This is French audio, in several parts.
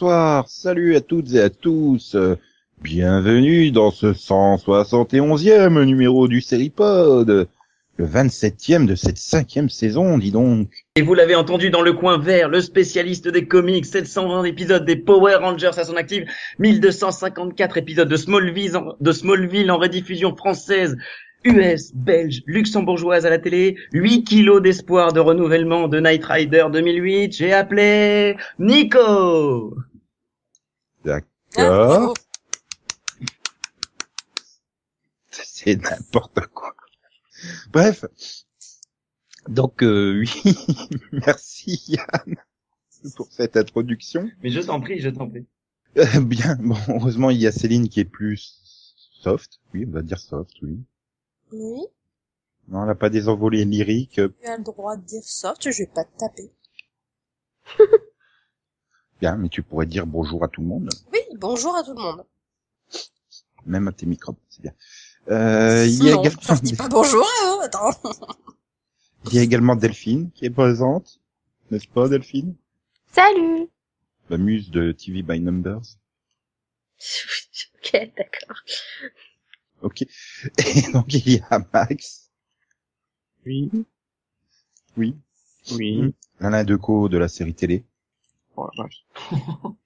bonsoir, salut à toutes et à tous. Bienvenue dans ce 171e numéro du Seripod. Le 27e de cette cinquième saison, dis donc. Et vous l'avez entendu dans le coin vert, le spécialiste des comics, 720 épisodes des Power Rangers à son actif, 1254 épisodes de Smallville en, de Smallville en rediffusion française, US, belge, luxembourgeoise à la télé, 8 kilos d'espoir de renouvellement de Night Rider 2008, j'ai appelé Nico D'accord. C'est n'importe quoi. Bref. Donc, euh, oui, merci Yann pour cette introduction. Mais je t'en prie, je t'en prie. Euh, bien, bon, heureusement, il y a Céline qui est plus soft. Oui, on va dire soft, oui. Oui, Non, elle n'a pas des envolées lyriques. tu as le droit de dire soft, je vais pas te taper. Bien, mais tu pourrais dire bonjour à tout le monde, Oui, bonjour à tout le monde. même à tes microbes, c'est bien. Euh, il, y a non, également, je dis pas bonjour à eux, attends. il y a également Delphine qui est présente, n'est-ce pas Delphine? Salut La muse de TV by Numbers. Ok, d'accord. Ok. Et donc il y a Max, Oui, oui, oui. Alain Decaux de la série télé.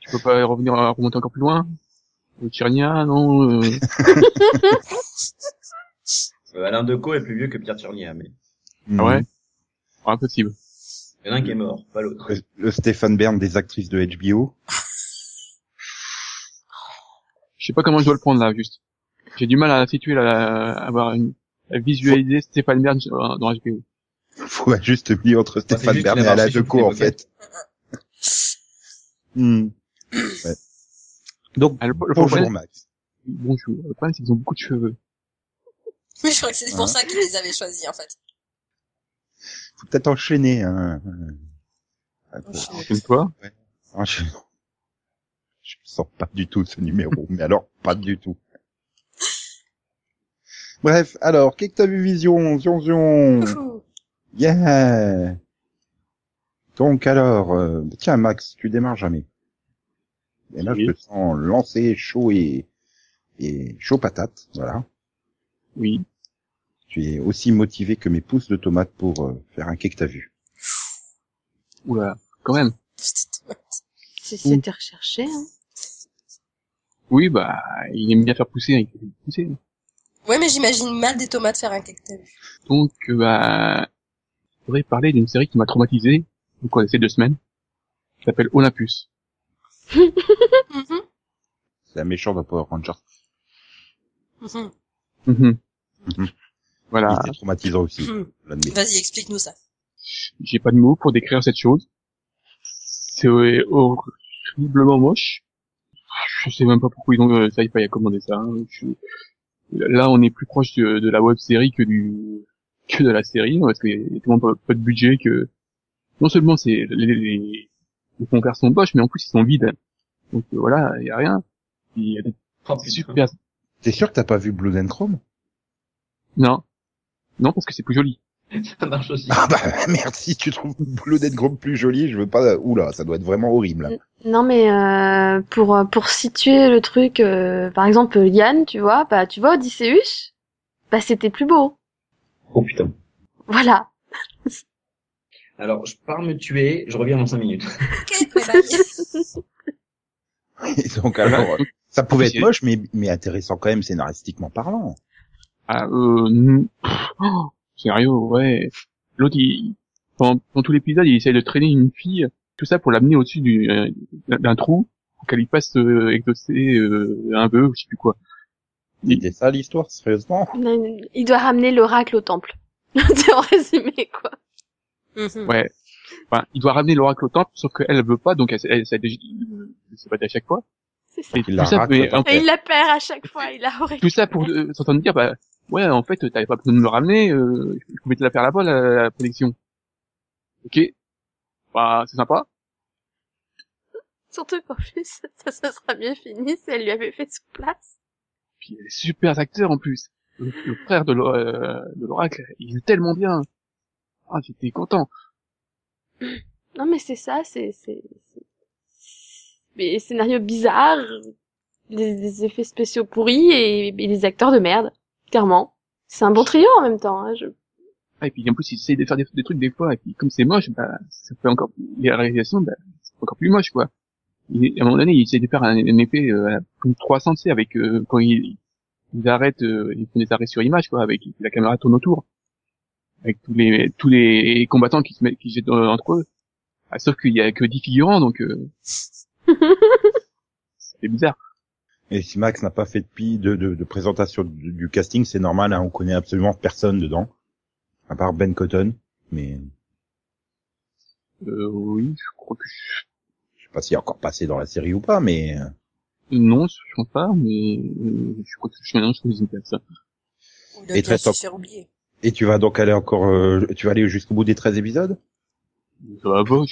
Tu peux pas revenir à remonter encore plus loin? Le Tyrnia, non euh, Euh, Alain Decaux est plus vieux que Pierre Turnier, mais Ah ouais? Oh, Impossible. il y en a un qui est mort, pas l'autre. Le, le Stéphane Bern des actrices de HBO. Je sais pas comment je dois le prendre là, juste. J'ai du mal à situer, la, à avoir une, à visualiser Stéphane Bern dans HBO. Faut un juste milieu entre Stéphane juste Bern et Alain Decaux en fait. Hmm. Ouais. Donc, Ah, le- le bonjour problème- Max. Bonjour. Le problème, c'est qu'ils ont beaucoup de cheveux. Mais je crois que c'est pour Hein ça qu'ils les avaient choisis, en fait. Faut peut-être enchaîner, hein. Enchaîner. Comme toi. Enchaîner. Je ne sens pas du tout ce numéro, mais alors pas du tout. Bref, alors, qu'est-ce que t'as vu Vision, Zion, Zion. Yeah Donc alors, euh, tiens Max, tu démarres jamais. Et là, Oui. je te sens lancé, chaud et, et chaud patate, voilà. Oui. Tu es aussi motivé que mes pousses de tomates pour euh, faire un quai que t'as vu. Oula. Quand même. C'était recherché, hein. Oui, bah, il aime bien faire pousser. hein, il fait pousser. Ouais, mais j'imagine mal des tomates faire un cake que t'as vu. Donc, bah, voudrais parler d'une série qui m'a traumatisé, quoi, ces deux semaines, qui s'appelle Olympus. Mhm, C'est un méchant de Power Rangers. Mhm. Voilà, Il était traumatisant aussi. Vas-y, explique-nous ça. j'ai pas de mots pour décrire cette chose. C'est horriblement moche. Je sais même pas pourquoi ils ont euh, ça pas commandé ça. hein. Je- Là, on est plus proche de, de la web série que du que de la série, parce qu'il y a tellement pas, pas de budget que non seulement c'est les, les, les sont moches, mais en plus ils sont vides. Donc euh, voilà, il y a rien. Il y a des Oh, super T'es sûr que t'as pas vu Blood and Chrome? Non. Non, parce que c'est plus joli. Ça marche aussi. Ah bah merde, si tu trouves Blood and Chrome plus joli, je veux pas... Oula, ça doit être vraiment horrible. Non, mais euh, pour euh, pour situer le truc, euh, par exemple Yann, tu vois, bah tu vois Odysseus, bah c'était plus beau. Oh putain. Voilà. Alors, je pars me tuer, je reviens dans 5 minutes. Ok, bye donc alors, ça pouvait être moche, mais, mais intéressant quand même scénaristiquement parlant. Ah, euh, oh, sérieux, ouais. L'autre, il, pendant, pendant tout l'épisode, il essaye de traîner une fille, tout ça pour l'amener au-dessus du, euh, d'un trou, pour qu'elle y passe euh, exaucer euh, un vœu, ou je sais plus quoi. C'était ça l'histoire, sérieusement Il doit ramener l'oracle au temple. C'est en résumé, quoi. Mhm. Ouais. Enfin, il doit ramener l'oracle au temple, sauf qu'elle veut pas, donc elle, elle, de se battre à chaque fois. C'est ça. Et Il la tout ça, Et il la perd à chaque fois, il a horrible. tout ça pour euh, s'entendre dire, bah, ouais, en fait, t'avais pas besoin de me ramener, euh, je pouvais te la faire là-bas, la, la protection. Ok. Bah, c'est sympa. Surtout qu'en plus, ça se sera bien fini si elle lui avait fait sous place. Puis il est super acteur en plus. Le, le frère de euh, de l'oracle, il est tellement bien. Ah, j'étais content. Non mais c'est ça, c'est... c'est... c'est- Mais scénario bizarre, les, les effets spéciaux pourris et, et les acteurs de merde, clairement. C'est un bon trio en même temps. Hein, je... Ah, et puis en plus, il essaye de faire des, des trucs des fois, et puis comme c'est moche, bah, ça fait encore, la réalisation, bah, c'est encore plus moche, quoi. Il est- à un moment donné, il essaye de faire un, un effet, euh, comme 300, tu sais, avec, euh, quand il, ils arrêtent, euh, ils font des arrêts sur image, quoi, avec la caméra tourne autour. Avec tous les, tous les combattants qui se mettent, qui jettent euh, entre eux. Ah, sauf qu'il y a que 10 figurants, donc, euh, c'est bizarre. Et si Max n'a pas fait de, pi- de, de, de présentation du, du casting, c'est normal, hein, on connaît absolument personne dedans. À part Ben Cotton. Mais Euh, oui, je crois que je... je sais pas s'il est encore passé dans la série ou pas, mais... euh, non, je pense pas, mais euh, je crois que je suis je suis une ça. Et. Et tu vas donc aller encore... euh, tu vas aller jusqu'au bout des 13 épisodes? Ça va pas,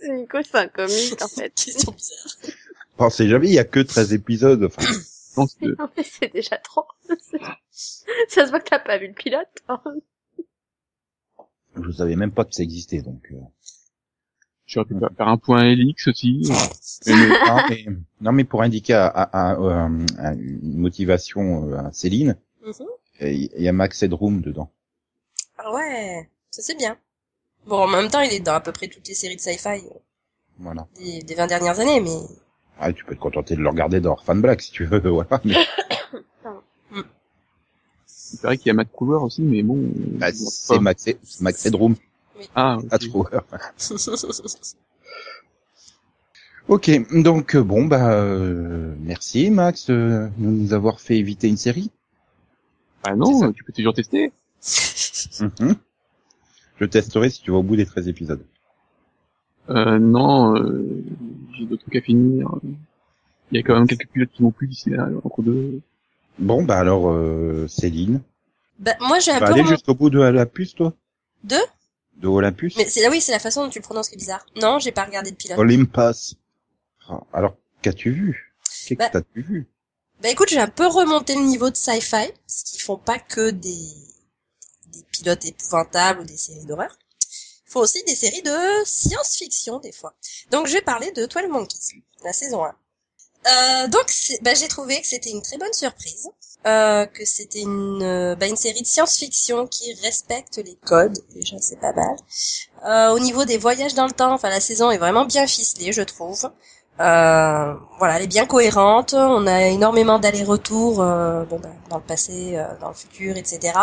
C'est Nico, c'est un comique en fait. Question bizarre. Pensez jamais, il y a que 13 épisodes. Enfin, Non mais c'est déjà trop. ça se voit que t'as pas vu le pilote. hein. je savais même pas que ça existait, donc... euh. J'aurais pu faire un point Helix aussi. Mais- non, mais, non, mais pour indiquer à, à- à- euh, à une motivation euh, à Céline, Mhm. il y a Max Headroom dedans. Ah ouais, ça c'est bien. Bon, en même temps, il est dans à peu près toutes les séries de sci-fi euh, Voilà. des, des 20 dernières années, mais Ah, tu peux te contenter de le regarder dans Fan Black si tu veux, voilà. Mais, Il paraît qu'il y a Matt Cooler aussi, mais bon. bah, c'est. Max, c'est Max Headroom, Ah, ok. à Trower. Ok, donc euh, bon bah euh, merci Max euh, de nous avoir fait éviter une série. Ah non, tu peux toujours tester. Mhm. Je testerai si tu vas au bout des 13 épisodes. Euh, non, euh, j'ai d'autres trucs à finir. Il y a quand même quelques pilotes qui m'ont plu d'ici là, entre deux. Bon bah alors euh, Céline, bah, moi j'ai tu un peu aller remonté... jusqu'au bout de Olympus toi De De Olympus Mais c'est là oui, c'est la façon dont tu le prononces qui est bizarre. Non, j'ai pas regardé de pilote. Olympus. Ah, Alors qu'as-tu vu? Qu'est-ce Bah, que t'as-tu vu? Bah écoute, j'ai un peu remonté le niveau de sci-fi, parce qu'ils font pas que des, des pilotes épouvantables ou des séries d'horreur. Ils font aussi des séries de science-fiction des fois. Donc je vais parler de 12 Monkeys, la saison 1. Euh, donc bah, j'ai trouvé que c'était une très bonne surprise, euh, que c'était une, euh, bah, une série de science-fiction qui respecte les codes, déjà c'est pas mal. Euh, au niveau des voyages dans le temps, enfin la saison est vraiment bien ficelée, je trouve. Voilà, elle est bien cohérente. On a énormément d'allers-retours, bon, bah, dans le passé, dans le futur, etc.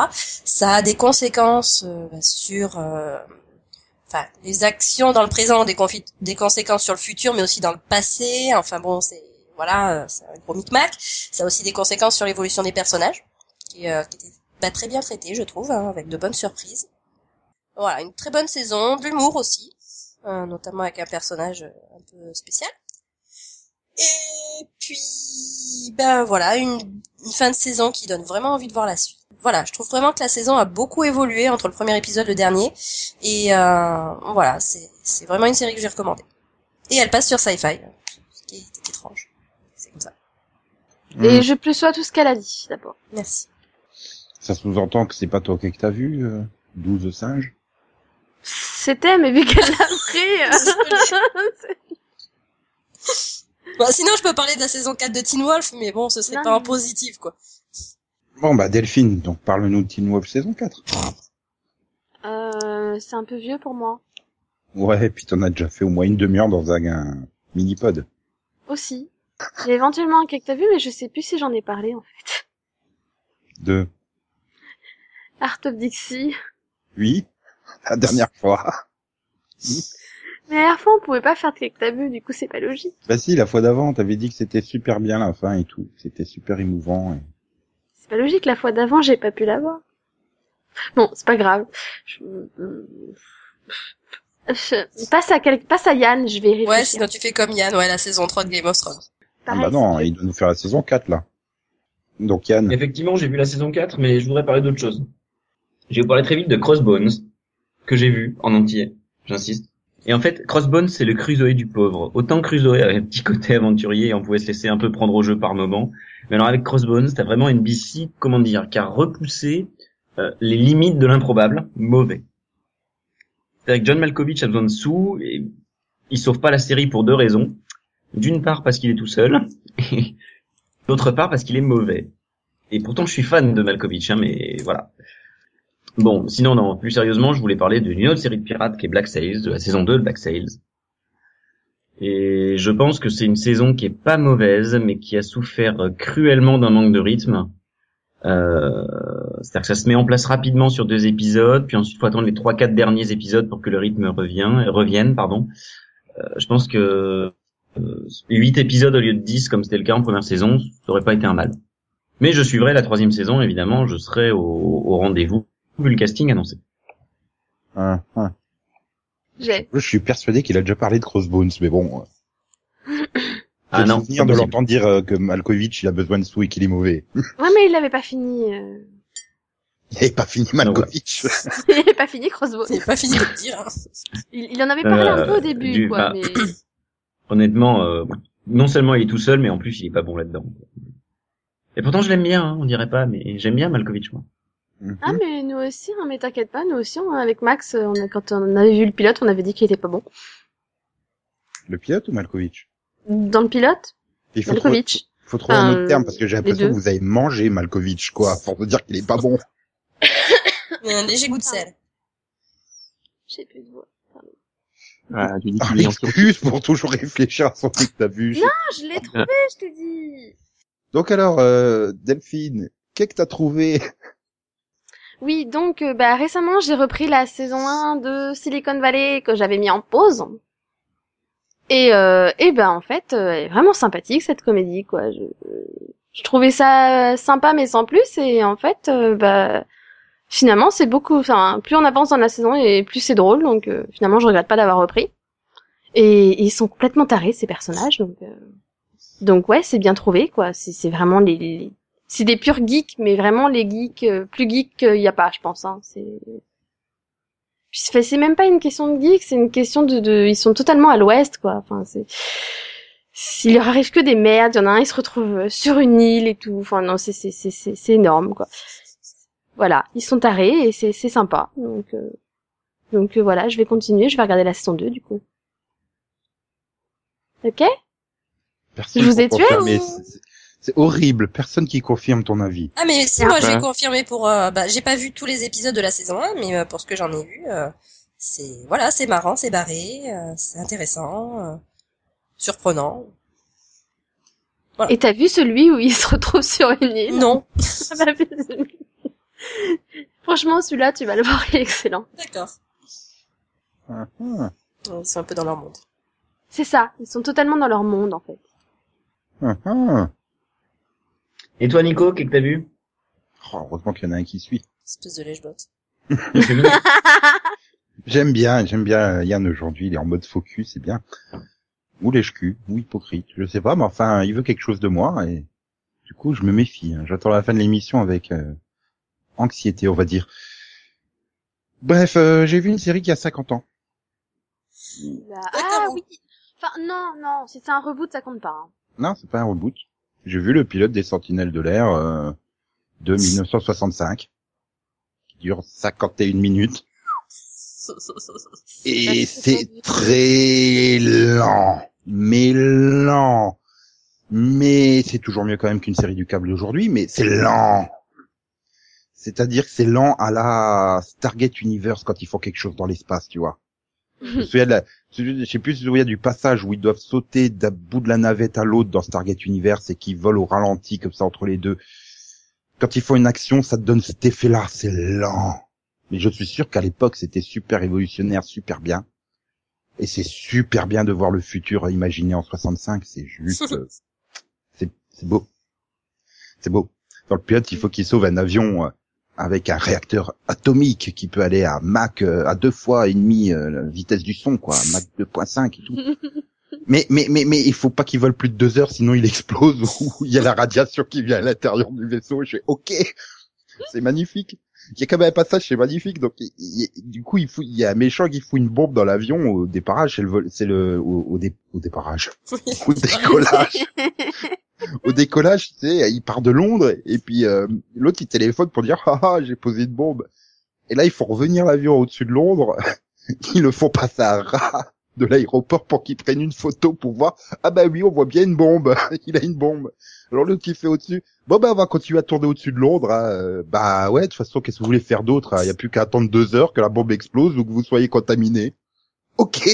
Ça a des conséquences bah, sur, enfin, les actions dans le présent ont des, des conséquences sur le futur, mais aussi dans le passé. Enfin bon, c'est voilà, c'est un gros micmac. Ça a aussi des conséquences sur l'évolution des personnages, qui, euh, qui était très bien traité, je trouve, hein, avec de bonnes surprises. Voilà, une très bonne saison, de l'humour aussi, euh, notamment avec un personnage euh, un peu spécial. Et puis, ben voilà, une, fin de saison qui donne vraiment envie de voir la suite. Voilà, je trouve vraiment que la saison a beaucoup évolué entre le premier épisode et le dernier. Et euh, voilà, c'est vraiment une série que j'ai recommandée. Et elle passe sur Sci-Fi, ce qui est étrange. C'est comme ça. Et Hmm. je plus sois tout ce qu'elle a dit, d'abord. Merci. Ça sous-entend que c'est pas toi que t'as vu, euh, 12 singes C'était, mais vu qu'elle l'a pris... euh, Bon, sinon, je peux parler de la saison 4 de Teen Wolf, mais bon, ce serait Non, pas en mais- positif, quoi. Bon bah Delphine, donc parle-nous de Teen Wolf saison 4. euh, c'est un peu vieux pour moi. Ouais, et puis t'en as déjà fait au moins une demi-heure dans un, un mini-pod. Aussi. J'ai éventuellement un que t'as vu, mais je sais plus si j'en ai parlé, en fait. De Art of Dixie. oui, la dernière fois. Mais la dernière fois, on pouvait pas faire de que t'as vu, du coup, c'est pas logique. Bah si, la fois d'avant, t'avais dit que c'était super bien la fin et tout. C'était super émouvant. et- C'est pas logique, la fois d'avant, j'ai pas pu la voir. Bon, c'est pas grave. Je- Je- Passe à quel... passe à Yann, je vais réfléchir. Ouais, sinon tu fais comme Yann, ouais, la saison 3 de Game of Thrones. Ah Pareil, bah non, il doit nous faire la saison 4 là. Donc Yann, Effectivement, j'ai vu la saison 4, mais je voudrais parler d'autre chose. Je vais vous parler très vite de Crossbones, que j'ai vu en entier, j'insiste. Et en fait, Crossbones, c'est le Crusoe du pauvre. Autant Crusoe avait un petit côté aventurier et on pouvait se laisser un peu prendre au jeu par moment. Mais alors avec Crossbones, t'as vraiment une BC, comment dire, qui a repoussé euh, les limites de l'improbable, mauvais. C'est-à-dire que John Malkovich a besoin de sous et il sauve pas la série pour deux raisons. D'une part parce qu'il est tout seul, et d'autre part parce qu'il est mauvais. Et pourtant je suis fan de Malkovich, hein, mais voilà. Bon, sinon non, plus sérieusement, je voulais parler d'une autre série de pirates qui est Black Sails, de la saison 2 de Black Sails. Et je pense que c'est une saison qui est pas mauvaise, mais qui a souffert cruellement d'un manque de rythme. Euh, C'est-à-dire que ça se met en place rapidement sur deux épisodes, puis ensuite faut attendre les trois quatre derniers épisodes pour que le rythme revient, revienne, pardon. Euh, je pense que 8 épisodes au lieu de 10 comme c'était le cas en première saison, ça aurait pas été un mal. Mais je suivrai la troisième saison, évidemment, je serai au, au rendez-vous vu le casting annoncé. hein, hein. J'ai. je suis persuadé qu'il a déjà parlé de Crossbones, mais bon. euh, Ah non, souvenir de l'entendre dire euh, que Malkovich il a besoin de sous et qu'il est mauvais. Ouais, mais il l'avait pas fini. euh. Il avait pas fini Malkovich. il avait pas fini Crossbow. C'est pas fini de le dire. hein. Il, il en avait parlé un Euh, peu au début, du- quoi. bah, Mais Honnêtement, euh, non seulement il est tout seul, mais en plus il est pas bon là-dedans. Et pourtant je l'aime bien, hein, on dirait pas, mais j'aime bien Malkovich moi. Mhm. ah, mais nous aussi, hein, mais t'inquiète pas, nous aussi, on, avec Max, on a, quand on avait vu le pilote, on avait dit qu'il était pas bon. Le pilote ou Malkovich? Dans le pilote, Il faut trouver, Malkovich. faut trouver un autre Euh, terme parce que j'ai l'impression que vous avez mangé Malkovich quoi, pour vous dire qu'il est pas bon. Il y a un léger goût de sel. J'ai plus de voix. Pardon. Ah, Ah, excuse pour toujours réfléchir à son truc que t'as vu. je- Ah, je l'ai trouvé, je te dis. Donc alors, euh, Delphine, qu'est-ce que t'as trouvé? Oui, donc euh, bah, récemment j'ai repris la saison 1 de Silicon Valley que j'avais mis en pause. Et euh, et ben en fait, euh, elle est vraiment sympathique cette comédie quoi. Je, je trouvais ça euh, sympa mais sans plus et en fait euh, bah finalement c'est beaucoup enfin plus on avance dans la saison et plus c'est drôle donc euh, finalement je regrette pas d'avoir repris. Et, ils sont complètement tarés ces personnages donc euh, donc ouais, c'est bien trouvé quoi. C'est vraiment les, les- c'est des purs geeks, mais vraiment les geeks euh, plus geeks qu'il y a pas, je pense. Hein. C'est c'est même pas une question de geek, c'est une question de, de ils sont totalement à l'ouest quoi. Enfin c'est il leur arrive que des merdes. Il y en a un, il se retrouve euh, sur une île et tout. Enfin non, c'est c'est c'est c'est énorme quoi. Voilà, ils sont tarés et c'est c'est sympa. Donc euh, donc euh, voilà, je vais continuer. Je vais regarder la saison 2 du coup. Ok? Personne Je vous ai tué ou- C'est- horrible, personne qui confirme ton avis. Ah mais si, moi je vais Ouais. confirmer pour... euh, bah, j'ai pas vu tous les épisodes de la saison 1, mais euh, pour ce que j'en ai vu, euh, c'est... Voilà, c'est marrant, c'est barré, euh, c'est intéressant, euh, surprenant. Et t'as vu celui où il se retrouve sur une île? Non. Franchement, celui-là, tu vas le voir, il est excellent. D'accord. Ah, ah, Ils sont un peu dans leur monde. C'est ça, ils sont totalement dans leur monde, en fait. ah, ah. Et toi Nico, qu'est-ce que t'as vu? Oh, heureusement qu'il y en a un qui suit. Espèce de lèche-botte. J'aime bien, j'aime bien Yann aujourd'hui, il est en mode focus, c'est bien. Ou lèche-cul, ou hypocrite, je sais pas, mais enfin, il veut quelque chose de moi, et du coup, je me méfie. hein. J'attends la fin de l'émission avec euh, anxiété, on va dire. Bref, euh, j'ai vu une série qui a 50 ans. Ah oui Enfin, non, non, si c'est un reboot, ça compte pas. hein. Non, c'est pas un reboot. J'ai vu le pilote des Sentinelles de l'air euh, de 1965, qui dure 51 minutes. Et c'est très lent, mais lent. Mais c'est toujours mieux quand même qu'une série du câble d'aujourd'hui, mais c'est lent. C'est-à-dire que c'est lent à la Stargate Universe quand ils font quelque chose dans l'espace, tu vois. Je me souviens de la, je sais plus si te souviens du passage où ils doivent sauter d'un bout de la navette à l'autre dans Stargate Universe et qu'ils volent au ralenti comme ça entre les deux. Quand ils font une action, ça te donne cet effet-là, c'est lent. Mais je suis sûr qu'à l'époque, c'était super révolutionnaire, super bien. Et c'est super bien de voir le futur imaginé en 65, c'est juste, c'est, c'est beau. C'est beau. Dans le pilote, il faut qu'il sauve un avion, euh, avec un réacteur atomique qui peut aller à Mach euh, à deux fois et demi euh, la vitesse du son, quoi, Mach 2.5 et tout. mais mais mais mais il faut pas qu'il vole plus de deux heures, sinon il explose ou il y a la radiation qui vient à l'intérieur du vaisseau. Je fais OK, c'est magnifique. Il y a quand même un passage, c'est magnifique. Donc il- il- du coup il faut, il y a un méchant qui fout une bombe dans l'avion au déparrage, c'est le vol- c'est le au, au, dé- au déparrage, au décollage au décollage, tu sais, il part de Londres et puis euh, l'autre il téléphone pour dire ah ah j'ai posé une bombe. Et là il faut revenir l'avion au-dessus de Londres. Ils le font passer à ras de l'aéroport pour qu'ils prennent une photo pour voir ah bah oui on voit bien une bombe. il a une bombe. Alors l'autre qui fait au-dessus. Bon bah on va continuer à tourner au-dessus de Londres. hein. Euh, Bah ouais de toute façon qu'est-ce que vous voulez faire d'autre hein? Il y a plus qu'à attendre deux heures que la bombe explose ou que vous soyez contaminé. Ok.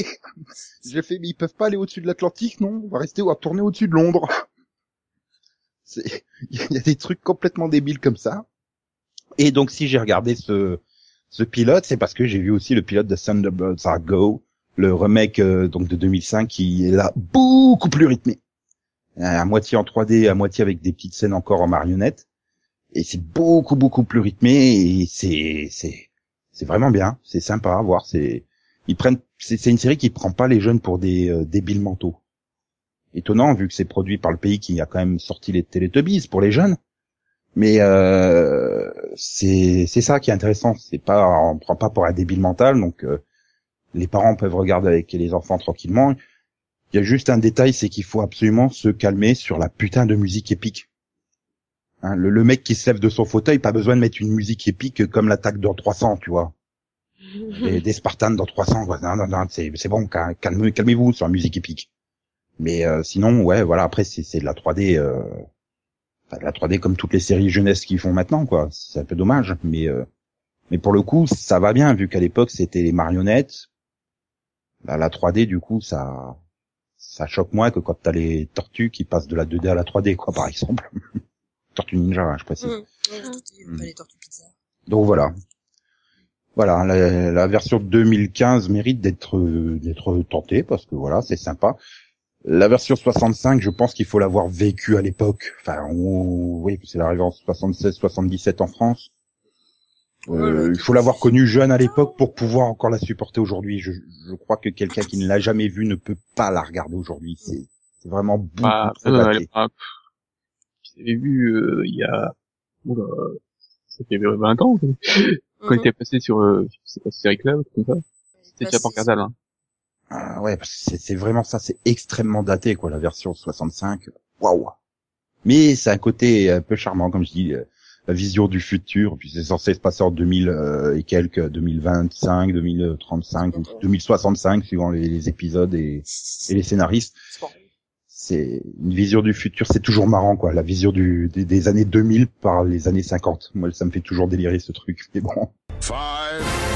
J'ai fait mais ils peuvent pas aller au-dessus de l'Atlantique non? On va rester ou à tourner au-dessus de Londres. Il y a des trucs complètement débiles comme ça. Et donc si j'ai regardé ce ce pilote, c'est parce que j'ai vu aussi le pilote de Thunderbirds Are Go, le remake euh, donc de 2005 qui est là beaucoup plus rythmé, Euh, à moitié en 3D, à moitié avec des petites scènes encore en marionnette. Et c'est beaucoup beaucoup plus rythmé et c'est c'est c'est vraiment bien, c'est sympa à voir. C'est ils prennent c'est une série qui prend pas les jeunes pour des euh, débiles mentaux étonnant vu que c'est produit par le pays qui a quand même sorti les Teletubbies pour les jeunes. Mais euh, c'est c'est ça qui est intéressant. C'est pas on prend pas pour un débile mental, donc euh, les parents peuvent regarder avec les enfants tranquillement. Il y a juste un détail, c'est qu'il faut absolument se calmer sur la putain de musique épique. Hein, le, le mec qui se lève de son fauteuil, pas besoin de mettre une musique épique comme l'attaque dans 300, tu vois. Des, des Spartans dans 300, quoi. Non, non, non, c'est bon, cal- calmez- calmez-vous sur la musique épique. Mais euh, sinon, ouais, voilà, après c'est c'est de la 3D, euh, de la 3D comme toutes les séries jeunesse qu'ils font maintenant, quoi. C'est un peu dommage, mais euh, mais pour le coup, ça va bien vu qu'à l'époque c'était les marionnettes. Là, la 3D, du coup, ça ça choque moins que quand t'as les tortues qui passent de la 2D à la 3D, quoi, par exemple. Tortue Ninja, hein, je précise. Mmh. Ouais, tortue- Mm. pas les tortues pizza. Donc voilà. Voilà, la, la version 2015 mérite d'être d'être tentée parce que voilà, c'est sympa. La version 65, je pense qu'il faut l'avoir vécue à l'époque. Enfin, on, oui, c'est l'arrivée en 76-77 en France. Euh, il faut l'avoir connue jeune à l'époque pour pouvoir encore la supporter aujourd'hui. Je, je crois que quelqu'un qui ne l'a jamais vue ne peut pas la regarder aujourd'hui. C'est c'est vraiment beaucoup Bah, trop daté. euh, vu euh, il y a oula, ça fait 20 ans quand Mhm. il était passé sur euh, je sais pas si Série Club comme ça. C'était déjà Passé pour Cardal. Hein. Ah ouais, parce que c'est c'est vraiment ça, c'est extrêmement daté quoi, la version 65. Waouh. Mais c'est un côté un peu charmant, comme je dis, euh, la vision du futur. Puis c'est censé se passer en 2000 euh, et quelques, 2025, 2035 ou 2065 suivant les, les épisodes et, et les scénaristes. C'est une vision du futur, c'est toujours marrant quoi, la vision du, des, des années 2000 par les années 50. Moi, ça me fait toujours délirer ce truc. Mais bon. Five,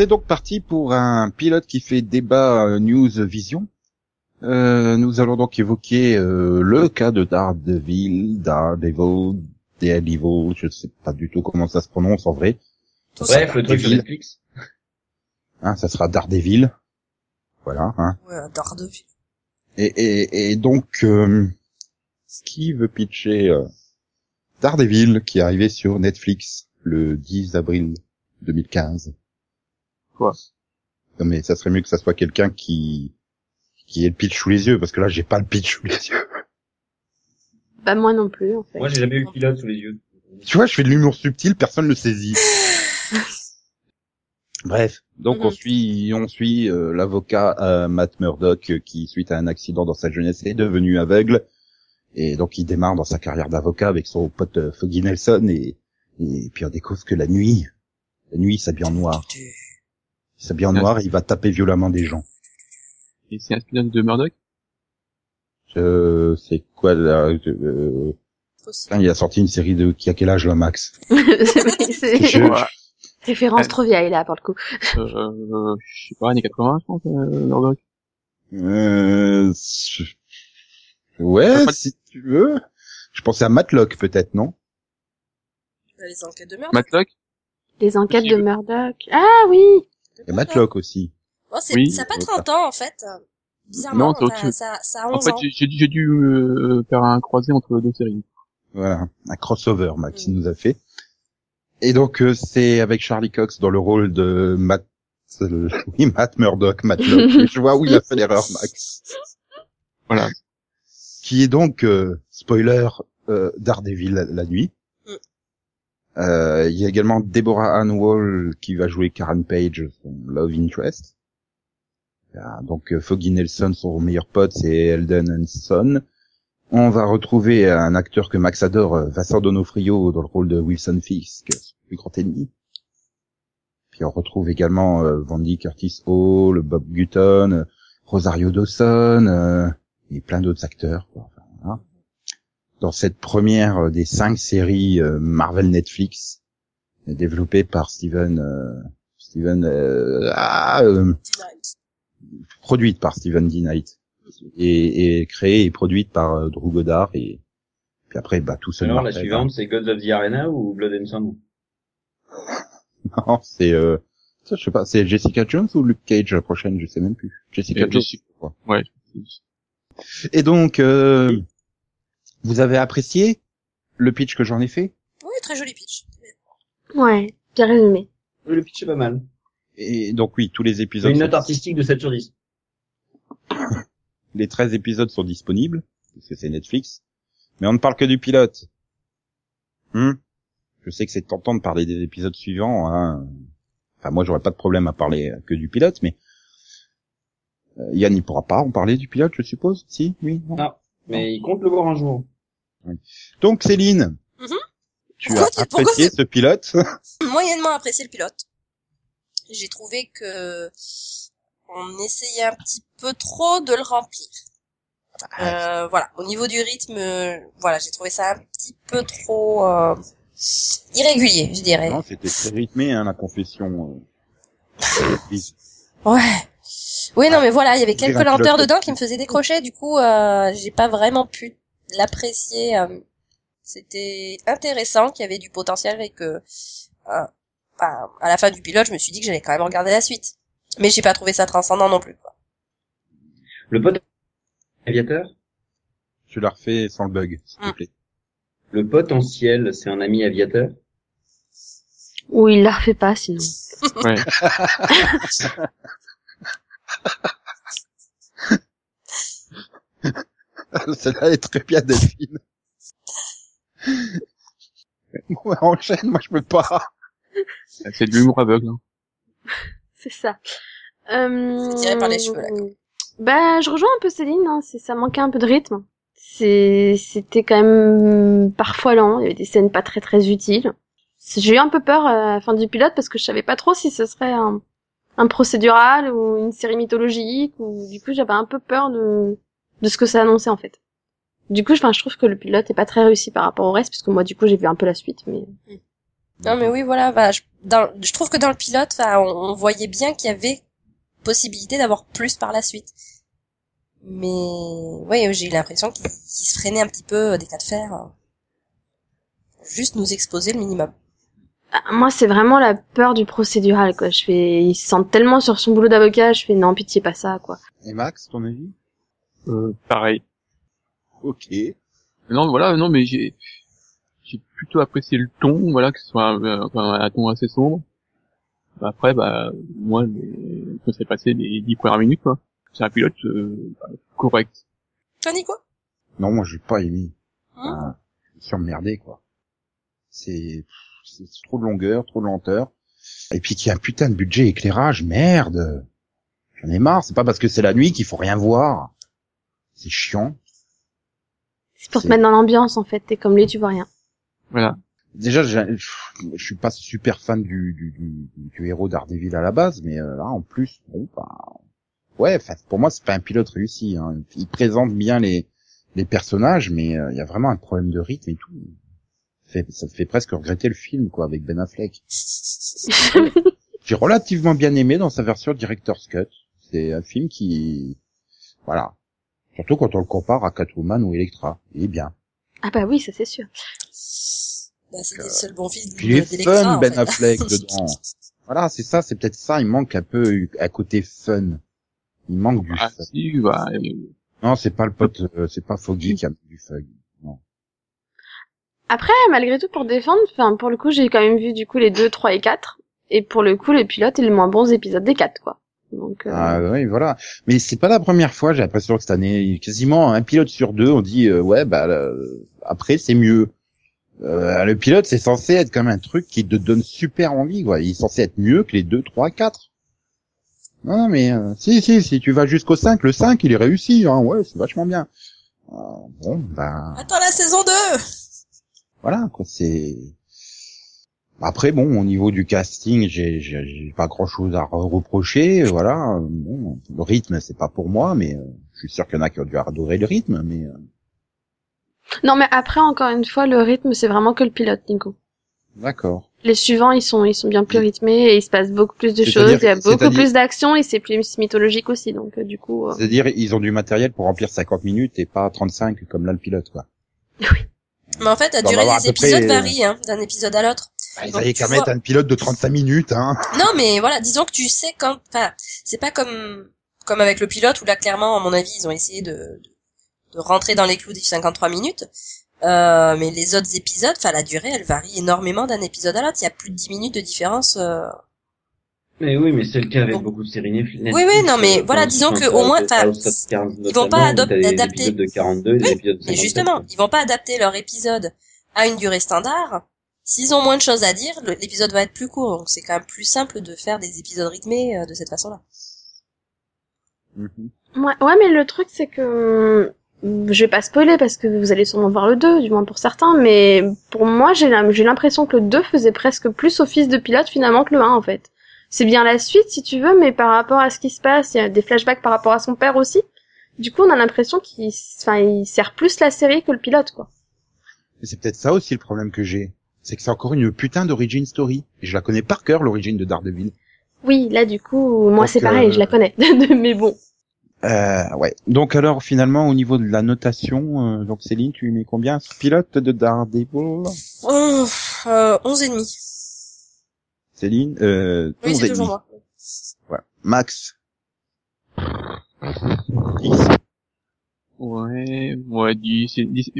C'est donc parti pour un pilote qui fait débat euh, News Vision. Euh, nous allons donc évoquer euh, le cas de Daredevil, Daredevil, Daredevil, je ne sais pas du tout comment ça se prononce en vrai. Bref, le truc sur. Netflix. Hein, ça sera Daredevil. Voilà. Hein. Ouais, Daredevil. Et, et, et donc, euh, qui veut pitcher euh, Daredevil qui est arrivé sur Netflix le 10 avril 2015 Quoi Non mais ça serait mieux que ça soit quelqu'un qui qui ait le pitch sous les yeux parce que là j'ai pas le pitch sous les yeux. Bah moi non plus en fait. Moi, j'ai jamais eu le pilote sous les yeux. Tu vois, je fais de l'humour subtil, personne ne le saisit. Bref, donc Mhm. on suit on suit euh, l'avocat euh, Matt Murdock euh, qui suite à un accident dans sa jeunesse est devenu aveugle et donc il démarre dans sa carrière d'avocat avec son pote euh, Foggy Nelson et et puis on découvre que la nuit La nuit, il s'habille en noir. Il s'habille en noir et il va taper violemment des gens. Et c'est un spin-off de Murdoch? Euh, c'est quoi là euh, Il a sorti une série de qui a quel âge là, Max? C'est c'est- Je- Ouais. référence trop vieille là pour le coup. euh, Je sais pas, années 80, je pense, euh, Murdoch. euh, Ouais, Pas- si tu veux. Je pensais à Matlock peut-être, non? Les enquêtes de meurtre. Matlock? Les enquêtes de. Murdoch. Ah oui Et Matlock aussi. Oh, c'est, Oui, ça a pas euh, 30 ans, en fait. Bizarrement, Non, autre ça, ça, ça a En 11 fait, ans. j'ai- j'ai dû, euh, faire un croisé entre deux séries. Voilà, un crossover, Max, Mm. il nous a fait. Et donc, euh, c'est avec Charlie Cox dans le rôle de Matt... euh, oui, Matt Murdock, Matlock. Je vois où il a fait l'erreur, Max. Voilà. Qui est donc, euh, spoiler, euh, Daredevil la, la nuit. Euh, il y a également Deborah Ann Wall qui va jouer Karen Page, son love interest. A donc euh, Foggy Nelson, son meilleur pote, c'est Eldon Henson. On va retrouver un acteur que Max adore, euh, Vincent Donofrio, dans le rôle de Wilson Fisk, son plus grand ennemi. Puis on retrouve également euh, Vandy Curtis Hall, Bob Gutton, euh, Rosario Dawson, euh, et plein d'autres acteurs. Dans cette première euh, des cinq séries euh, Marvel Netflix, développée par Steven, euh, Steven, euh, ah, euh, produite par Steven D. Knight et, et créée et produite par euh, Drew Goddard et puis après bah tout seul. Alors, la suivante, c'est Gods of the Arena ou Blood and Sand? Non, c'est euh, ça, je sais pas, c'est Jessica Jones ou Luke Cage la prochaine, je sais même plus. Jessica Jones. Jessica-. Ouais. Et donc euh, vous avez apprécié le pitch que j'en ai fait? Oui, très joli pitch. Ouais, bien résumé. Oui, le pitch est pas mal. et donc oui, tous les épisodes une sont- note artistique de 7 sur 10. les 13 épisodes sont disponibles parce que c'est Netflix, mais on ne parle que du pilote. Hmm? Je sais que c'est tentant de parler des épisodes suivants. Hein. Enfin, moi, j'aurais pas de problème à parler que du pilote, mais euh, Yann, il pourra pas en parler du pilote, je suppose? Si, oui? non? Non. Mais il compte le voir un jour. Donc, Céline, Mhm. tu as pourquoi apprécié ce pilote Moyennement apprécié le pilote? J'ai trouvé que on essayait un petit peu trop de le remplir. Euh, voilà, au niveau du rythme, voilà, j'ai trouvé ça un petit peu trop euh, irrégulier, je dirais. Non, c'était très rythmé, hein, la confession. euh. Ouais. Oui, non, mais voilà, il y avait quelques lenteurs dedans qui me faisaient décrocher. Du coup, euh, j'ai pas vraiment pu l'apprécier. euh, C'était intéressant, qu'il y avait du potentiel et que, euh, bah, à la fin du pilote, je me suis dit que j'allais quand même regarder la suite. Mais j'ai pas trouvé ça transcendant non plus. Quoi. Le pote aviateur? Tu l'as refait sans le bug, s'il te Mm. plaît. Le potentiel, c'est un ami aviateur? Ou il la refait pas sinon. Ouais. Celle-là est très bien, Delphine. Ouais, enchaîne, moi je peux pas. C'est de l'humour aveugle. Hein. C'est ça. Euh... tiré par les cheveux, là, Bah, je rejoins un peu Céline, hein, c'est, ça manquait un peu de rythme. C'était quand même parfois lent, il y avait des scènes pas très très utiles. J'ai eu un peu peur à la fin du pilote parce que je savais pas trop si ce serait un, un procédural ou une série mythologique ou du coup j'avais un peu peur de, de ce que ça annonçait en fait. Du coup, enfin, je trouve que le pilote est pas très réussi par rapport au reste parce que moi du coup j'ai vu un peu la suite mais Non, mais oui, voilà. Bah, je, dans, je trouve que dans le pilote, on, on voyait bien qu'il y avait possibilité d'avoir plus par la suite. Mais ouais, j'ai eu l'impression qu'il qu'il se freinait un petit peu des cas de fer. euh, Juste nous exposer le minimum. Ah, Moi, c'est vraiment la peur du procédural, quoi. Je fais, il se sent tellement sur son boulot d'avocat, je fais non, pitié, pas ça, quoi. Et Max, ton avis? Euh, pareil. Ok. Non, voilà, non, mais j'ai j'ai plutôt apprécié le ton, voilà, que ce soit un, un- un ton assez sombre. Après, bah, moi, ça s'est passé les dix premières minutes, quoi. C'est un pilote euh, bah, correct. Toi, Nico Non, moi j'ai pas aimé. Hein? Je suis emmerdé, quoi. C'est c'est trop de longueur, trop de lenteur. Et puis qu'il y a un putain de budget éclairage, merde. J'en ai marre, c'est pas parce que c'est la nuit qu'il faut rien voir. C'est chiant. C'est pour te mettre dans l'ambiance, en fait. T'es comme lui, tu vois rien. Voilà. déjà, je suis pas super fan du, du, du, du héros Daredevil à la base, mais euh, là, en plus, bon, bah, ouais, enfin, pour moi, c'est pas un pilote réussi. Hein. Il présente bien les, les personnages, mais euh, il y a vraiment un problème de rythme et tout. Ça fait, ça fait presque regretter le film, quoi, avec Ben Affleck. J'ai relativement bien aimé dans sa version Director's Cut. C'est un film qui, voilà, surtout quand on le compare à Catwoman ou Electra, il est bien. Ah bah oui, ça c'est sûr. Bah, c'est le seul bon film il est fun, en Ben fait. Affleck, dedans. Voilà, c'est ça, c'est peut-être ça, il manque un peu à côté fun. Il manque du Ah, fun. si, bah, euh, Non, c'est pas le pote, euh, c'est pas Foggy qui a du fun. Après, malgré tout, pour défendre, enfin, pour le coup, j'ai quand même vu, du coup, les 2, 3 et 4. Et pour le coup, les pilotes et les moins bons épisodes des 4, quoi. Donc, euh, Ah oui, voilà. Mais c'est pas la première fois, j'ai l'impression que cette année, quasiment un pilote sur deux, on dit euh, ouais, bah euh, après c'est mieux. Euh, le pilote, c'est censé être comme un truc qui te donne super envie, quoi. Il est censé être mieux que les 2, 3, 4. Non, non, mais euh, si, si, si tu vas jusqu'au 5, le 5, il est réussi, hein, ouais, c'est vachement bien. Euh, bon, bah, Attends la saison 2 voilà, quoi, c'est... Après, bon, au niveau du casting, j'ai, j'ai, pas grand chose à re- reprocher, voilà. Bon, le rythme, c'est pas pour moi, mais euh, je suis sûr qu'il y en a qui ont dû adorer le rythme, mais... euh, Non, mais après, encore une fois, le rythme, c'est vraiment que le pilote, Nico. D'accord. Les suivants, ils sont, ils sont bien plus rythmés et il se passe beaucoup plus de choses, il y a beaucoup plus d'action et c'est plus mythologique aussi, donc euh, du coup. euh, C'est-à-dire, ils ont du matériel pour remplir 50 minutes et pas 35 comme là le pilote, quoi. Mais en fait, la durée à des près, épisodes varie hein, d'un épisode à l'autre. Bah, ils avaient qu'à mettre un pilote de 35 minutes, hein. Non, mais voilà, disons que tu sais quand, enfin, c'est pas comme comme avec le pilote où là clairement, à mon avis, ils ont essayé de de, de rentrer dans les clous des 53 minutes. Euh, mais les autres épisodes, enfin la durée, elle varie énormément d'un épisode à l'autre. Il y a plus de 10 minutes de différence. euh. Mais oui, mais c'est le cas avec Bon. beaucoup de séries Netflix. Oui, oui, non, mais voilà, disons que tu au moins, ils vont pas des adapter- épisodes de 42 et des épisodes de Mais 57. justement, ils vont pas adapter leur épisode à une durée standard. S'ils ont moins de choses à dire, l'épisode va être plus court. Donc c'est quand même plus simple de faire des épisodes rythmés euh, de cette façon-là. Mhm. Ouais, ouais, mais le truc, c'est que euh, je vais pas spoiler parce que vous allez sûrement voir le 2, du moins pour certains, mais pour moi, j'ai l'impression que le 2 faisait presque plus office de pilote finalement que le 1 en fait. C'est bien la suite si tu veux, mais par rapport à ce qui se passe, il y a des flashbacks par rapport à son père aussi. Du coup, on a l'impression qu'il, enfin, il sert plus la série que le pilote, quoi. Mais C'est peut-être ça aussi le problème que j'ai. C'est que c'est encore une putain d'origin story. Et je la connais par cœur, l'origine de Daredevil. Oui, là, du coup, moi, c'est pareil, euh, je la connais. mais bon. Euh, ouais. Donc alors finalement au niveau de la notation, euh, donc Céline, tu lui mets combien? Ce pilote de Daredevil? Oh, euh, 11 et demi. Céline, euh, Oui, 11 c'est toujours moi. Voilà. Max. 10. ouais, ouais, 10, 10,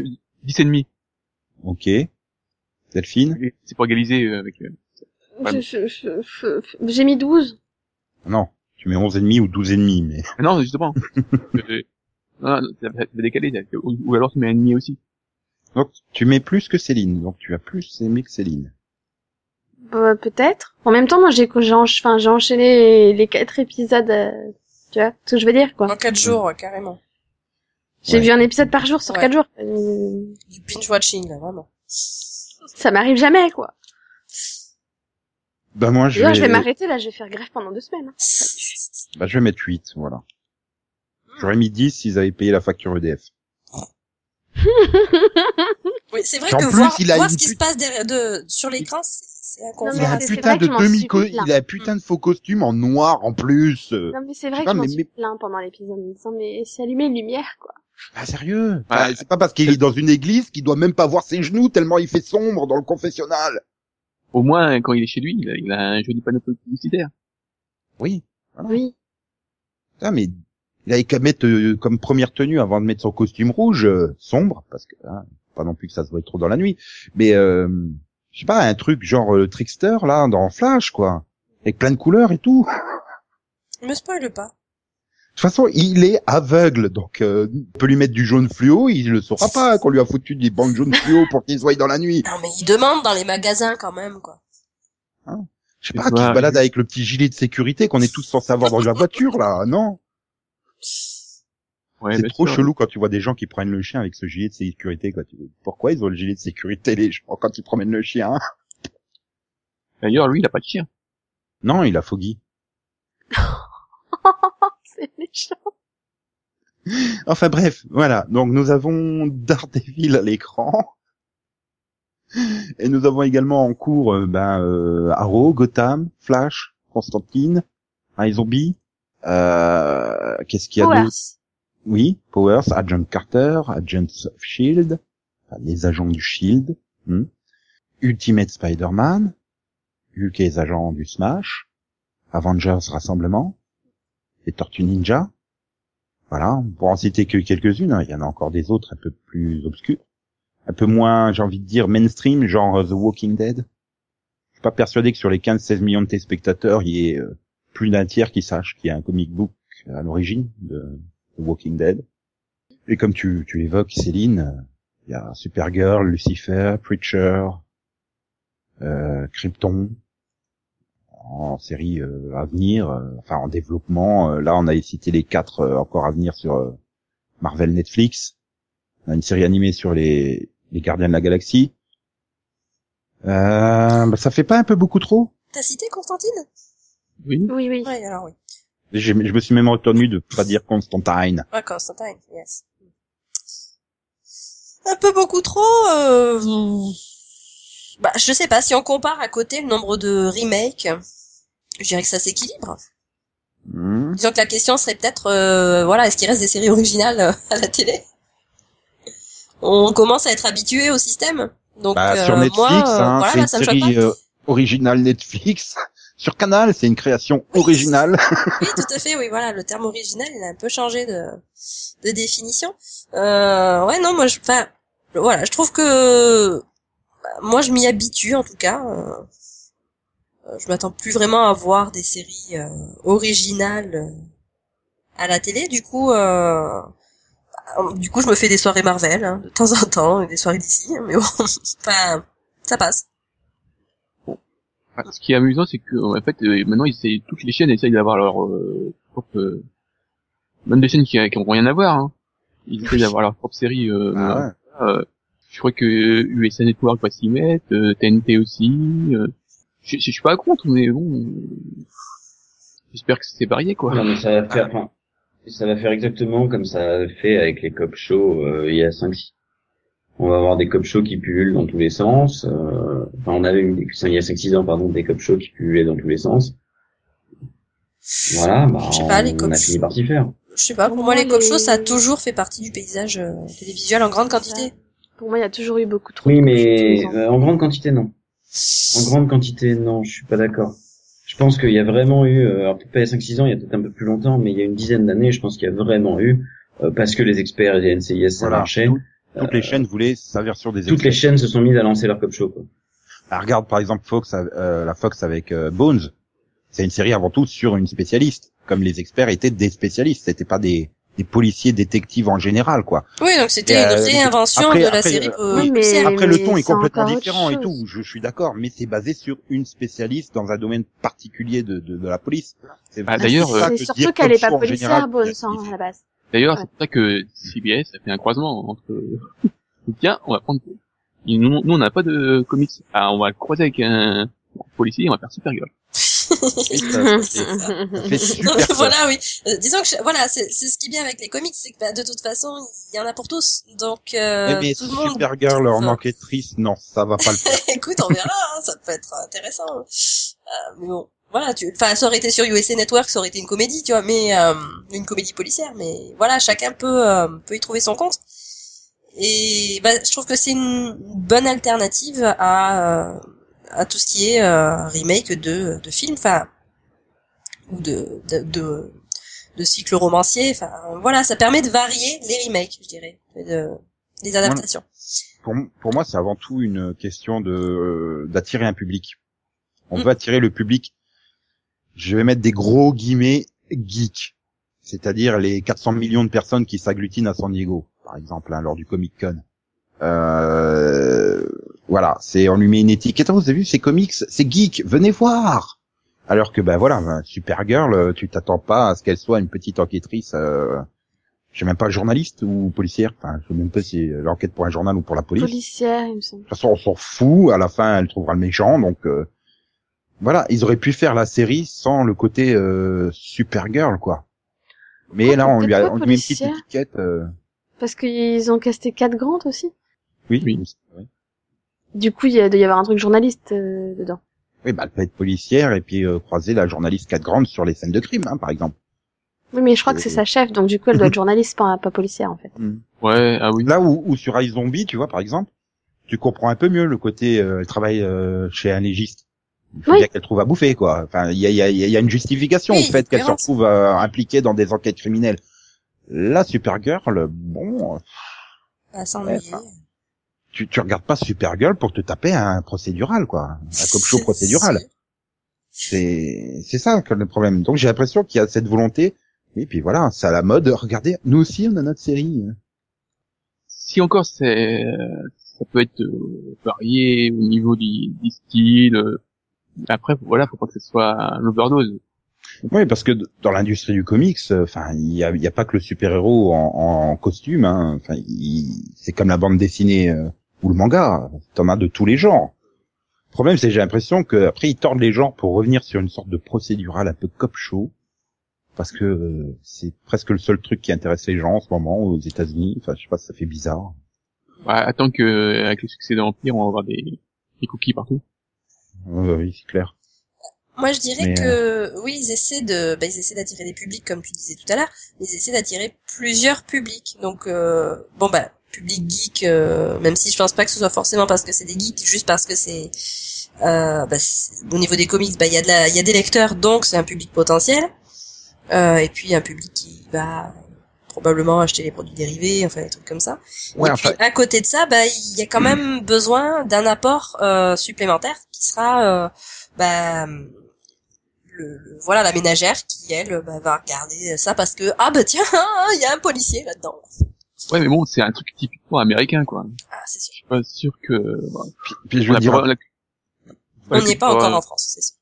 10 et demi. Ok. Delphine C'est pour égaliser euh, avec, euh, Ouais. Je- je- je- j'ai mis 12. Non, tu mets 11 et demi ou 12 et demi, mais Mais non, justement. Euh, non, non, décaler, ça. ou, ou alors tu mets un demi aussi. donc tu mets plus que Céline. Donc tu as plus aimé que Céline. Euh, peut-être. En même temps, moi, j'ai, enfin, j'ai enchaîné les quatre épisodes, euh, tu vois, ce que je veux dire, quoi. En 4 jours, euh, carrément. J'ai Ouais. vu un épisode par jour sur Ouais. quatre jours. Euh, Du binge-watching, là, vraiment. ça m'arrive jamais, quoi. Bah moi je vais, je vais m'arrêter, là, je vais faire grève pendant deux semaines. hein. bah, je vais mettre 8, voilà. J'aurais mis 10 s'ils avaient payé la facture EDF. Oui, c'est vrai en que plus, voir, il a voir une ce qui se passe derrière, de, sur l'écran, Non, Il a un putain de demi il a un putain de faux costume en noir en plus. Non, mais c'est vrai que je m'en suis plaint pendant l'épisode en me disant, mais c'est allumé une lumière, quoi. Ah sérieux? Ouais. Ah, C'est pas parce qu'il est dans une église qu'il doit même pas voir ses genoux tellement il fait sombre dans le confessionnal. Au moins, quand il est chez lui, il a, il a un joli panneau publicitaire. Oui. Voilà. Oui. Ah, mais il avait qu'à mettre euh, comme première tenue avant de mettre son costume rouge euh, sombre parce que hein, pas non plus que ça se voit trop dans la nuit, mais euh, je sais pas un truc genre euh, trickster là dans Flash quoi, avec plein de couleurs et tout. Me spoil pas. De toute façon, il est aveugle, donc euh, on peut lui mettre du jaune fluo, il le saura pas qu'on lui a foutu des bandes jaunes fluo pour qu'il se voie dans la nuit. Non, mais il demande dans les magasins quand même, quoi. Je sais pas, qui se balade avec le petit gilet de sécurité qu'on est tous censés avoir dans la voiture là, non? Ouais, c'est trop sûr. chelou quand tu vois des gens qui prennent le chien avec ce gilet de sécurité. Quoi. Pourquoi ils ont le gilet de sécurité les gens quand ils promènent le chien? D'ailleurs, lui, il a pas de chien. Non, il a Foggy. C'est méchant. Enfin bref, voilà. Donc nous avons Daredevil à l'écran. Et nous avons également en cours euh, ben, euh, Arrow, Gotham, Flash, Constantine, iZombie. Euh, Qu'est-ce qu'il y a d'autre? Oui, Powers, Agent Carter, Agents of Shield, les agents du Shield, hmm. Ultimate Spider-Man, Hulk et les agents du Smash, Avengers Rassemblement, les Tortues Ninja. Voilà, pour en citer que quelques-unes, hein, il y en a encore des autres un peu plus obscures, un peu moins, j'ai envie de dire, mainstream, genre euh, The Walking Dead. Je suis pas persuadé que sur les 15-16 millions de téléspectateurs, il y ait euh, plus d'un tiers qui sache qu'il y a un comic book à l'origine de Walking Dead. Et comme tu, tu l'évoques, Céline, euh, il y a Supergirl, Lucifer, Preacher, euh, Krypton, en série euh, à venir, euh, enfin en développement. Euh, là, on a cité les quatre euh, encore à venir sur euh, Marvel Netflix. On a une série animée sur les, les Gardiens de la Galaxie. Euh, bah, ça fait pas un peu beaucoup trop? T'as cité Constantine? Oui. Oui, oui. Oui, alors oui. Je me suis même retenu de pas dire Constantine. Ouais, Constantine, yes. Un peu beaucoup trop. Euh... Bah, je sais pas. Si on compare à côté le nombre de remakes, je dirais que ça s'équilibre. Hmm. Disons que la question serait peut-être, euh, voilà, est-ce qu'il reste des séries originales euh, à la télé? On commence à être habitué au système. Donc Bah, euh, sur Netflix, moi, euh, hein, voilà, c'est là, une ça me série euh, originale Netflix. Sur Canal, c'est une création originale. Oui, tout à fait, oui, voilà, le terme original, il a un peu changé de, de définition. Euh, ouais, non, moi, je, enfin, voilà, je trouve que, bah, moi, je m'y habitue, en tout cas. Euh, je m'attends plus vraiment à voir des séries euh, originales euh, à la télé, du coup, euh, bah, du coup, je me fais des soirées Marvel, hein, de temps en temps, et des soirées d'ici, mais bon, enfin, ça passe. Ah, Ce qui est amusant, c'est que en fait, euh, maintenant, ils essayent, toutes les chaînes essayent d'avoir leur euh, propre, euh, même des chaînes qui, qui ont rien à voir. Hein. Ils essayent d'avoir leur propre série. Euh, Ah ouais. euh, je crois que USA Network va s'y mettre, euh, TNT aussi. Euh, je, je suis pas contre, mais bon, j'espère que c'est varié quoi. Non, mais ça va faire, enfin, ça va faire exactement comme ça a fait avec les cop shows euh, il y a 5 6 On va avoir des cop shows qui pullulent dans tous les sens. euh, Enfin, on avait eu des- il y a 5-6 ans, pardon, des cop shows qui pullulaient dans tous les sens. Voilà, bah, Je sais pas, les on, a fini par s'y faire. Je sais pas, pour Pour moi, moi, les cop shows, ça a toujours fait partie du paysage euh, télévisuel en grande quantité. Pour moi, il y a toujours eu beaucoup trop Oui, de mais euh, en grande quantité, non. En grande quantité, non, je suis pas d'accord. Je pense qu'il y a vraiment eu, euh, alors peut-être pas il y a 5-6 ans, il y a peut-être un peu plus longtemps, mais il y a une dizaine d'années, je pense qu'il y a vraiment eu, euh, parce que les experts et les NCIS, ça Voilà. marchait, Tout- Toutes les chaînes voulaient sa version des toutes les experts. chaînes se sont mises à lancer leur cop show. Quoi. Ah, regarde par exemple Fox, euh, la Fox avec euh, Bones. C'est une série avant tout sur une spécialiste, comme les experts étaient des spécialistes. C'était pas des, des policiers détectives en général, quoi. Oui, donc c'était une euh, réinvention après- de la après, série euh, euh, oui, mais-. Après, le ton est complètement différent et tout. Je, suis d'accord, mais c'est basé sur une spécialiste dans un domaine particulier de, de, de la police. C'est Ah, c'est d'ailleurs, surtout qu'elle est pas policière, général, Bones, hein, à la base. D'ailleurs, Ouais. c'est pour ça que CBS a fait un croisement entre. Tiens, on va prendre. Et nous, nous, on n'a pas de comics. Ah, on va le croiser avec un policier, on va faire Supergirl. Oui, ça, ça fait- ça fait super peur. voilà, oui. Euh, disons que je- voilà, c'est c'est ce qui est bien avec les comics, c'est que bah, de toute façon, il y en a pour tous. Donc euh, mais tout le monde. Supergirl en enquêtrice, non, ça va pas le faire. Écoute, on verra, hein, ça peut être intéressant. Euh, mais bon, voilà, tu, enfin, ça aurait été sur USA Network, ça aurait été une comédie, tu vois, mais euh, une comédie policière. Mais voilà, chacun peut euh, peut y trouver son compte. Et bah, je trouve que c'est une bonne alternative à euh, à tout ce qui est euh, remake de de films, enfin ou de de, de de cycles romanciers. Enfin, voilà, ça permet de varier les remakes, je dirais, de, les adaptations. Pour, pour moi, c'est avant tout une question de euh, d'attirer un public. On Mm. veut attirer le public. Je vais mettre des gros guillemets geeks, c'est-à-dire les 400 millions de personnes qui s'agglutinent à San Diego, par exemple, hein, lors du Comic Con. Euh, voilà, c'est on lui met une étiquette. Vous avez vu ces comics, c'est geek, venez voir. Alors que ben voilà, ben, Supergirl, euh, tu t'attends pas à ce qu'elle soit une petite enquêtrice, euh, je sais même pas journaliste ou policière. Enfin, je sais même pas si l'enquête pour un journal ou pour la police. Policière, il me semble. De toute façon, on s'en fout. À la fin, elle trouvera le méchant. Donc euh, voilà, ils auraient pu faire la série sans le côté euh, Supergirl, quoi. Mais là, on lui a, on lui met une petite étiquette. euh, Parce qu'ils ont casté Cat Grant aussi. Oui, Oui. oui. Du coup, il y a- doit y avoir un truc journaliste euh, dedans. Oui, bah, elle peut être policière et puis euh, croiser la journaliste Cat Grande sur les scènes de crime, hein, par exemple. Oui, mais je crois que c'est Euh. sa chef, donc du coup, elle doit être journaliste, pas, pas policière, en fait. Ouais, ah oui. Là où, où sur Ice Zombie, tu vois, par exemple, tu comprends un peu mieux le côté euh, elle travaille euh, chez un légiste. Il faut Oui. qu'elle trouve à bouffer, quoi. Enfin, il y a, il y, a, il y a une justification Oui, au fait qu'elle se retrouve euh, impliquée dans des enquêtes criminelles. Là, Supergirl, bon, s'ennuyer. Ouais, enfin, tu, tu regardes pas Supergirl pour te taper un procédural, quoi. Un cop show procédural. C'est c'est ça le problème. Donc j'ai l'impression qu'il y a cette volonté. Et puis voilà, c'est à la mode. Regardez, nous aussi on a notre série. Si encore c'est, euh, ça peut être euh, varié au niveau du, du style. Après, voilà, faut pas que ce soit un overdose. Oui, parce que dans l'industrie du comics, euh, enfin, il y a, y a pas que le super-héros en, en costume. Hein. Enfin, il- c'est comme la bande dessinée euh, ou le manga. T'en as de tous les genres. Le problème, c'est que j'ai l'impression que après ils tordent les genres pour revenir sur une sorte de procédural un peu cop show, parce que euh, c'est presque le seul truc qui intéresse les gens en ce moment aux États-Unis. Enfin, je sais pas, ça fait bizarre. Ouais, attends que avec le succès de l'Empire, on va avoir des, des cookies partout. Ouais, oui, c'est clair. Moi, je dirais Mais, que oui, ils essaient de, bah, ils essaient d'attirer des publics, comme tu disais tout à l'heure. mais Ils essaient d'attirer plusieurs publics. Donc, euh, bon bah, public geek, euh, même si je pense pas que ce soit forcément parce que c'est des geeks, juste parce que c'est, euh, bah, au niveau des comics, bah, il y a de la, il y a des lecteurs, donc c'est un public potentiel. Euh, et puis un public qui va probablement acheter les produits dérivés, enfin des trucs comme ça. Ouais, et enfin, puis à côté de ça, bah il y a quand même besoin d'un apport euh, supplémentaire qui sera euh, bah, le, le- voilà la ménagère qui elle bah, va regarder ça parce que ah bah tiens il y a un policier là-dedans. Ouais, mais bon, c'est un truc typiquement américain, quoi. Ah c'est sûr. Je suis pas sûr que. bah, puis, puis je on veux a dire, pas la- On n'y est pas encore en France, c'est sûr.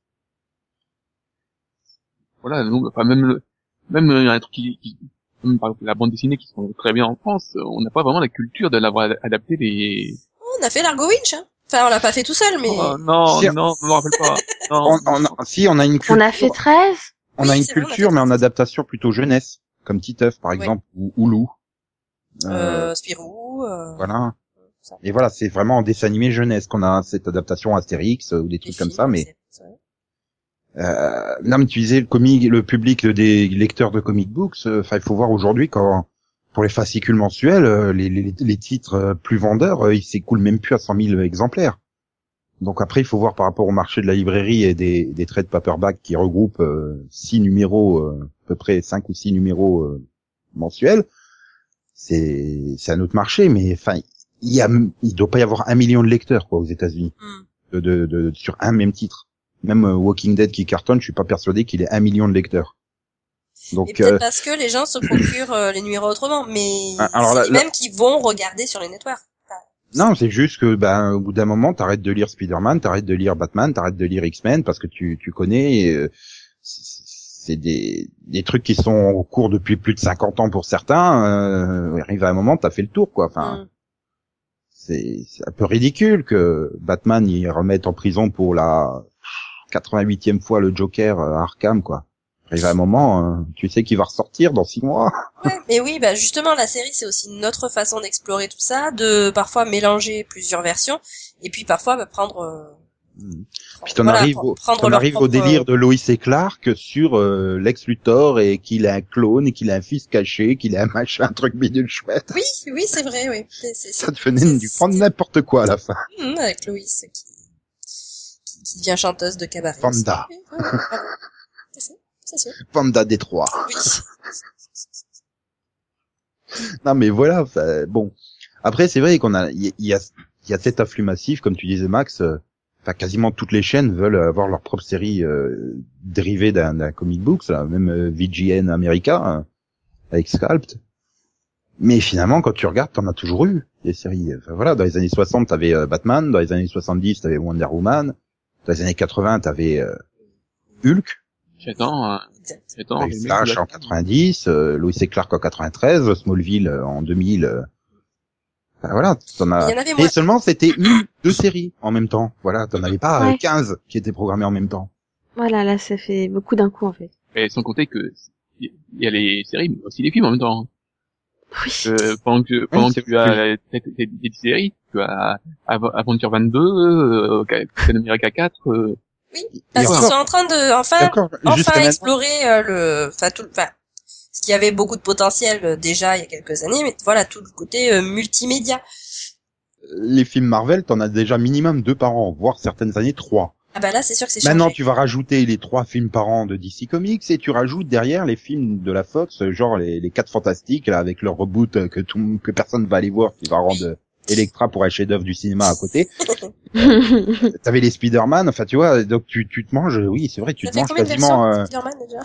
Voilà, nous, enfin, même le, même euh, un truc qui, qui par exemple la bande dessinée qui sont très bien en France, on n'a pas vraiment la culture de l'avoir adapté les. On a fait l'Argo Winch. Hein. Enfin on l'a pas fait tout seul mais Oh, non, Si- non, je me rappelle pas. Non. on, on a- si on a une culture, On a fait 13 on Oui, a une c'est vrai, on a culture, mais en adaptation plutôt jeunesse, comme Titeuf par Ouais. exemple ou Oulou. Euh, euh, Spirou. Euh, voilà. Et voilà, c'est vraiment en dessin animé jeunesse qu'on a cette adaptation Astérix euh, ou des des trucs comme ça, mais. Euh, non, mais tu disais le comic, le public des lecteurs de comic books. euh, Enfin, il faut voir aujourd'hui quand pour les fascicules mensuels, euh, les, les, les titres euh, plus vendeurs, euh, ils s'écoulent même plus à 100 000 exemplaires. Donc après, il faut voir par rapport au marché de la librairie et des, des trades paperback qui regroupent euh, six numéros, euh, à peu près cinq ou six numéros euh, mensuels. C'est c'est un autre marché, mais enfin, il y a, il doit pas y avoir un million de lecteurs quoi aux États-Unis Hmm. de, de, de- sur un même titre. Même euh, Walking Dead qui cartonne, je suis pas persuadé qu'il ait un million de lecteurs. Donc peut-être euh, parce que les gens se procurent euh, les numéros autrement, mais Ah, alors là- même qu'ils vont regarder sur les networks. non, c'est juste que ben au bout d'un moment, t'arrêtes de lire Spider-Man, t'arrêtes de lire Batman, t'arrêtes de lire X-Men parce que tu tu connais. euh, c'est des des trucs qui sont en cours depuis plus de 50 ans pour certains. Euh, arrive à un moment, t'as fait le tour quoi. Enfin, c'est c'est un peu ridicule que Batman y remette en prison pour la 88e fois le Joker euh, à Arkham quoi. Arrive à un moment, euh, tu sais qu'il va ressortir dans six mois. Ouais, mais oui, bah justement, la série, c'est aussi notre façon d'explorer tout ça, de parfois mélanger plusieurs versions, et puis parfois bah, prendre. euh, Puis t'en voilà, arrives, au, t'en arrives au propre- délire de Lois et Clark sur euh, Lex Luthor et qu'il a un clone et qu'il a un fils caché, qu'il a un machin, un truc bidule chouette. Oui, oui, c'est vrai, oui. Ça devenait du prendre n'importe quoi à la fin. Hum, avec Loïs qui, qui, devient chanteuse de cabaret. Bravo. C'est ça, sûr. Panda Détroit. Oui. Non mais voilà, bon. Après c'est vrai qu'on a, il y, y a, il y a cet afflux massif, comme tu disais Max. euh, Enfin, quasiment toutes les chaînes veulent avoir leur propre série euh, dérivée d'un comic book, là, même euh, VGN America hein, avec Sculpt. Mais finalement, quand tu regardes, t'en as toujours eu des séries. Enfin, voilà, dans les années 60, t'avais euh, Batman, dans les années 70, t'avais Wonder Woman, dans les années 80, t'avais euh, Hulk. J'attends. euh, Exact. Attends, Avec les mecs, Flash en 90, euh, Lois et Clark en 93, Smallville euh, en 2000. euh. Enfin, voilà, t'en as. Et moins. seulement c'était une, deux séries en même temps. Voilà, t'en avais pas euh, Ouais. 15 qui étaient programmées en même temps. Voilà, là, ça fait beaucoup d'un coup, en fait. Et sans compter que il y a les séries, mais aussi les films en même temps. Oui. Euh, pendant que pendant que tu as des séries, tu as Av- Aventure 22, euh, Captain America 4, euh, Parce Et qu'ils sont en train de, enfin, enfin explorer euh, le, enfin tout, enfin, ce qui avait beaucoup de potentiel euh, déjà il y a quelques années, mais voilà tout le côté euh, multimédia. Les films Marvel, t'en as déjà minimum deux par an, voire certaines années trois. Ah bah là c'est sûr que c'est Maintenant, changé. tu vas rajouter les trois films par an de DC Comics et tu rajoutes derrière les films de la Fox, genre les, les quatre fantastiques là, avec leur reboot que tout que personne va aller voir, qui va rendre Electra pour un chef-d'œuvre du cinéma à côté. T'avais les Spider-Man, enfin tu vois, donc tu, tu te manges, oui c'est vrai, tu te manges quasiment. euh, de Spider-Man déjà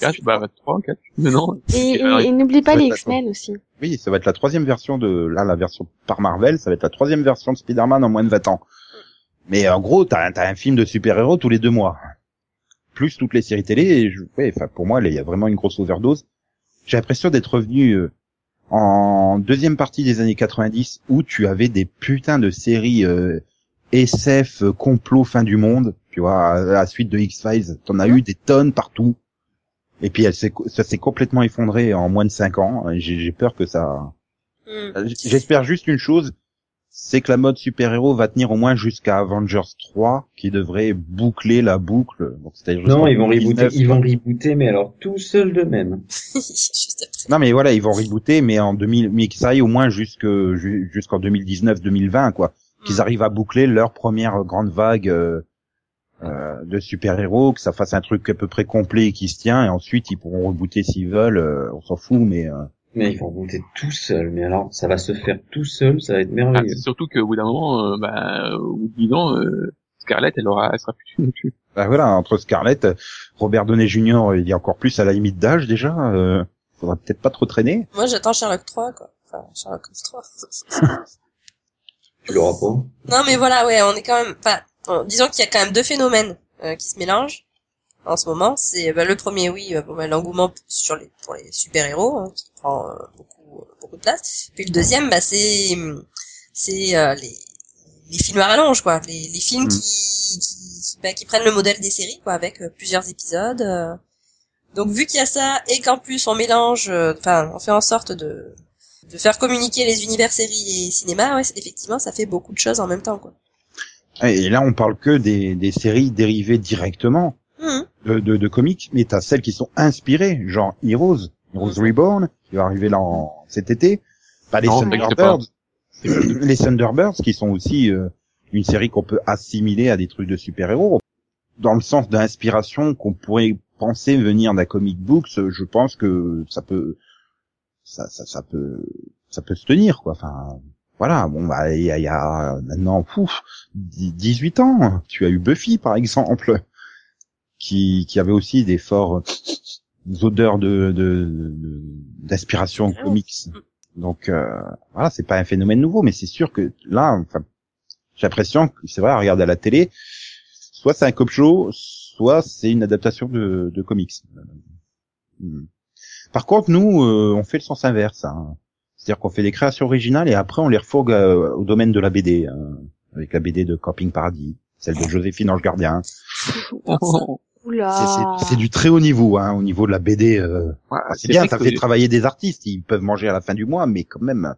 4, bah 3, 4, non. Et, et, et n'oublie pas les X-Men aussi. Oui, ça va être la troisième version de là la version par Marvel, ça va être la troisième version de Spider-Man en moins de 20 ans. Mais en gros, t'as as un film de super-héros tous les deux mois, plus toutes les séries télé. Et je, ouais, enfin pour moi, il y a vraiment une grosse overdose. J'ai l'impression d'être revenu euh, en deuxième partie des années 90 où tu avais des putains de séries euh, SF euh, complot fin du monde, tu vois, à la suite de X-Files, t'en as eu des tonnes partout. Et puis elle s'est, ça s'est complètement effondré en moins de cinq ans. J'ai j'ai peur que ça. Hmm. J'espère juste une chose, c'est que la mode super-héros va tenir au moins jusqu'à Avengers 3, qui devrait boucler la boucle. Donc c'est-à-dire Non, ils vont 2019. rebooter, ils vont rebooter, mais alors tout seul de même. Non mais voilà, ils vont rebooter, mais en 2000, mais que ça aille au moins jusque ju- jusqu'en 2019-2020 quoi. Qu'ils Hmm. arrivent à boucler leur première grande vague euh, euh, de super-héros, que ça fasse un truc à peu près complet et qui se tient, et ensuite ils pourront rebooter s'ils veulent. euh, on s'en fout, mais euh, Mais ils vont rebooter tout seul. Mais alors, ça va se faire tout seul, ça va être Ah, merveilleux. c'est surtout qu'au bout d'un moment, euh, bah, au bout de 10 ans, euh, Scarlett, elle aura, elle sera plus non plus. bah voilà, entre Scarlett, Robert Downey Jr. il y a encore plus à la limite d'âge déjà. Euh, faudra peut-être pas trop traîner. Moi j'attends Sherlock 3 quoi. Enfin Sherlock Holmes 3. Tu l'auras pas. Non mais voilà ouais on est quand même, enfin disons qu'il y a quand même deux phénomènes euh, qui se mélangent en ce moment. C'est bah, le premier oui, euh, bah, l'engouement sur les pour les super héros hein, qui prend euh, beaucoup euh, beaucoup de place. Puis le deuxième bah c'est c'est euh, les les films à rallonge quoi, les, les films Mm. qui qui, bah, qui prennent le modèle des séries quoi avec euh, plusieurs épisodes. euh. Donc vu qu'il y a ça et qu'en plus on mélange, euh, enfin on fait en sorte de de faire communiquer les univers séries et cinéma, ouais, effectivement ça fait beaucoup de choses en même temps quoi. Et là, on parle que des, des séries dérivées directement. De, de, de comics, mais t'as celles qui sont inspirées, genre Heroes, Heroes Reborn, qui va arriver là en, cet été. Pas les Non, Thunderbirds, les Thunderbirds, qui sont aussi euh, une série qu'on peut assimiler à des trucs de super-héros. Dans le sens d'inspiration qu'on pourrait penser venir d'un comic books, je pense que ça peut, ça, ça, ça peut, ça peut se tenir, quoi. Enfin, voilà. Bon, bah, il y a, y a maintenant, pouf, 18 ans, tu as eu Buffy, par exemple, qui, qui avait aussi des forts odeurs de, de, de- d'inspiration comics. Donc, euh, voilà, c'est pas un phénomène nouveau, mais c'est sûr que là, enfin, j'ai l'impression que c'est vrai, à regarder à la télé, soit c'est un cop show, soit c'est une adaptation de, de comics. Hmm. Par contre, nous, euh, on fait le sens inverse. hein. C'est-à-dire qu'on fait des créations originales et après on les refourgue euh, au domaine de la BD, hein, avec la BD de Camping Paradis, celle de Joséphine Ange Gardien. C'est- Oula. C'est c'est du très haut niveau, hein, au niveau de la BD. euh, ouais, c'est bien, ça que- fait travailler des artistes, ils peuvent manger à la fin du mois, mais quand même,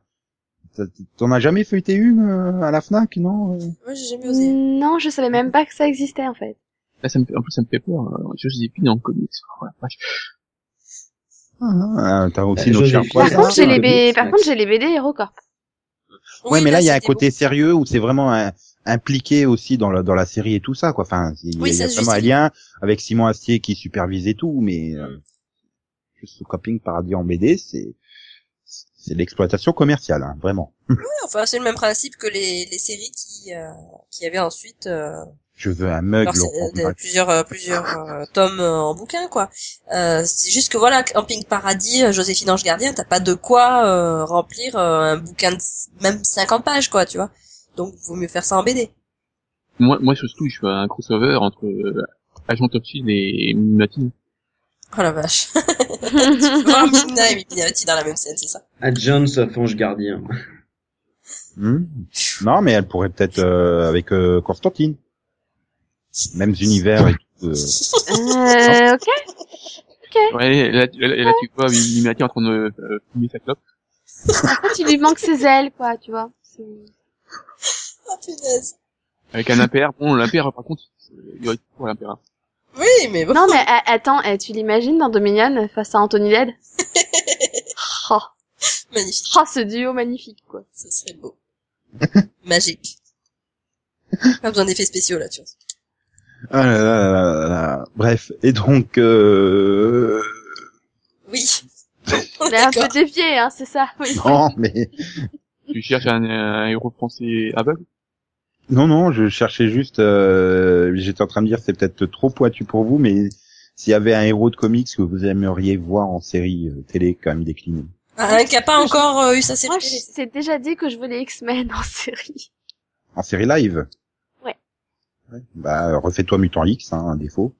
t'en as jamais feuilleté une euh, à la Fnac, non euh? Moi j'ai jamais osé. Non, je savais même pas que ça existait en fait. Là, ça me fait, en plus, ça me fait peur. Joséphine en comics. Oh, la vache. Ah, T'as aussi Euh, nos chers Joséphine. Par contre, j'ai les, B... Par Max. contre, j'ai les BD HeroCorp. Ouais, mais là, il y a un côté sérieux où c'est vraiment un- impliqué aussi dans la, dans la série et tout ça, quoi. Enfin, il y a, Oui, y vraiment un lien avec Simon Astier qui supervise et tout, mais euh, Mm. juste ce Camping Paradis en BD, c'est c'est l'exploitation commerciale, hein, vraiment. beau. Enfin, c'est le même principe que les, les séries qui, euh, qui avaient ensuite euh, Je veux un mug. euh, plusieurs, euh, plusieurs euh, tomes en bouquin, quoi. Euh, c'est juste que voilà, Camping Paradis, Joséphine Ange Gardien, t'as pas de quoi euh, remplir un bouquin de même 50 pages, quoi, tu vois. Donc, vaut mieux faire ça en BD. Moi, moi, surtout, je fais un crossover entre euh, Agent of Shield et Mimati. Oh la vache. tu peux voir Midna et Mipinati dans la même scène, c'est ça John sauf ange gardien. Hmm. Non, mais elle pourrait peut-être euh, avec euh, Constantine. Mêmes univers et tout. euh. Euh, ok. Ouais, là, tu- là, là, tu vois Illuminati en train de euh, fumer sa clope. En fait, il lui manque ses ailes, quoi, tu vois. Oh punaise. Avec un impair. Bon, l'impair, par contre, il y aurait pour hein. Oui, mais bon. Non, mais a- attends, eh, tu l'imagines dans Dominion face à Anthony Led? Oh, Magnifique. oh, ce duo magnifique, quoi. Ce serait beau. Magique. Pas besoin d'effets spéciaux là, tu vois. Ah là là là là là. Bref, et donc euh... Oui. On On est est un peu dévié, hein, c'est ça, oui. non, mais Tu cherches un, un héros français aveugle? Non non, je cherchais juste. Euh... J'étais en train de dire c'est peut-être trop pointu pour vous, mais s'il y avait un héros de comics que vous aimeriez voir en série euh, télé quand même décliné. Ah, Un qui a pas encore euh, eu sa série Moi, je télé. t'ai déjà dit que je les X-Men en série. En série live. Ouais. Ouais. Bah refais-toi Mutant X, hein, un défaut.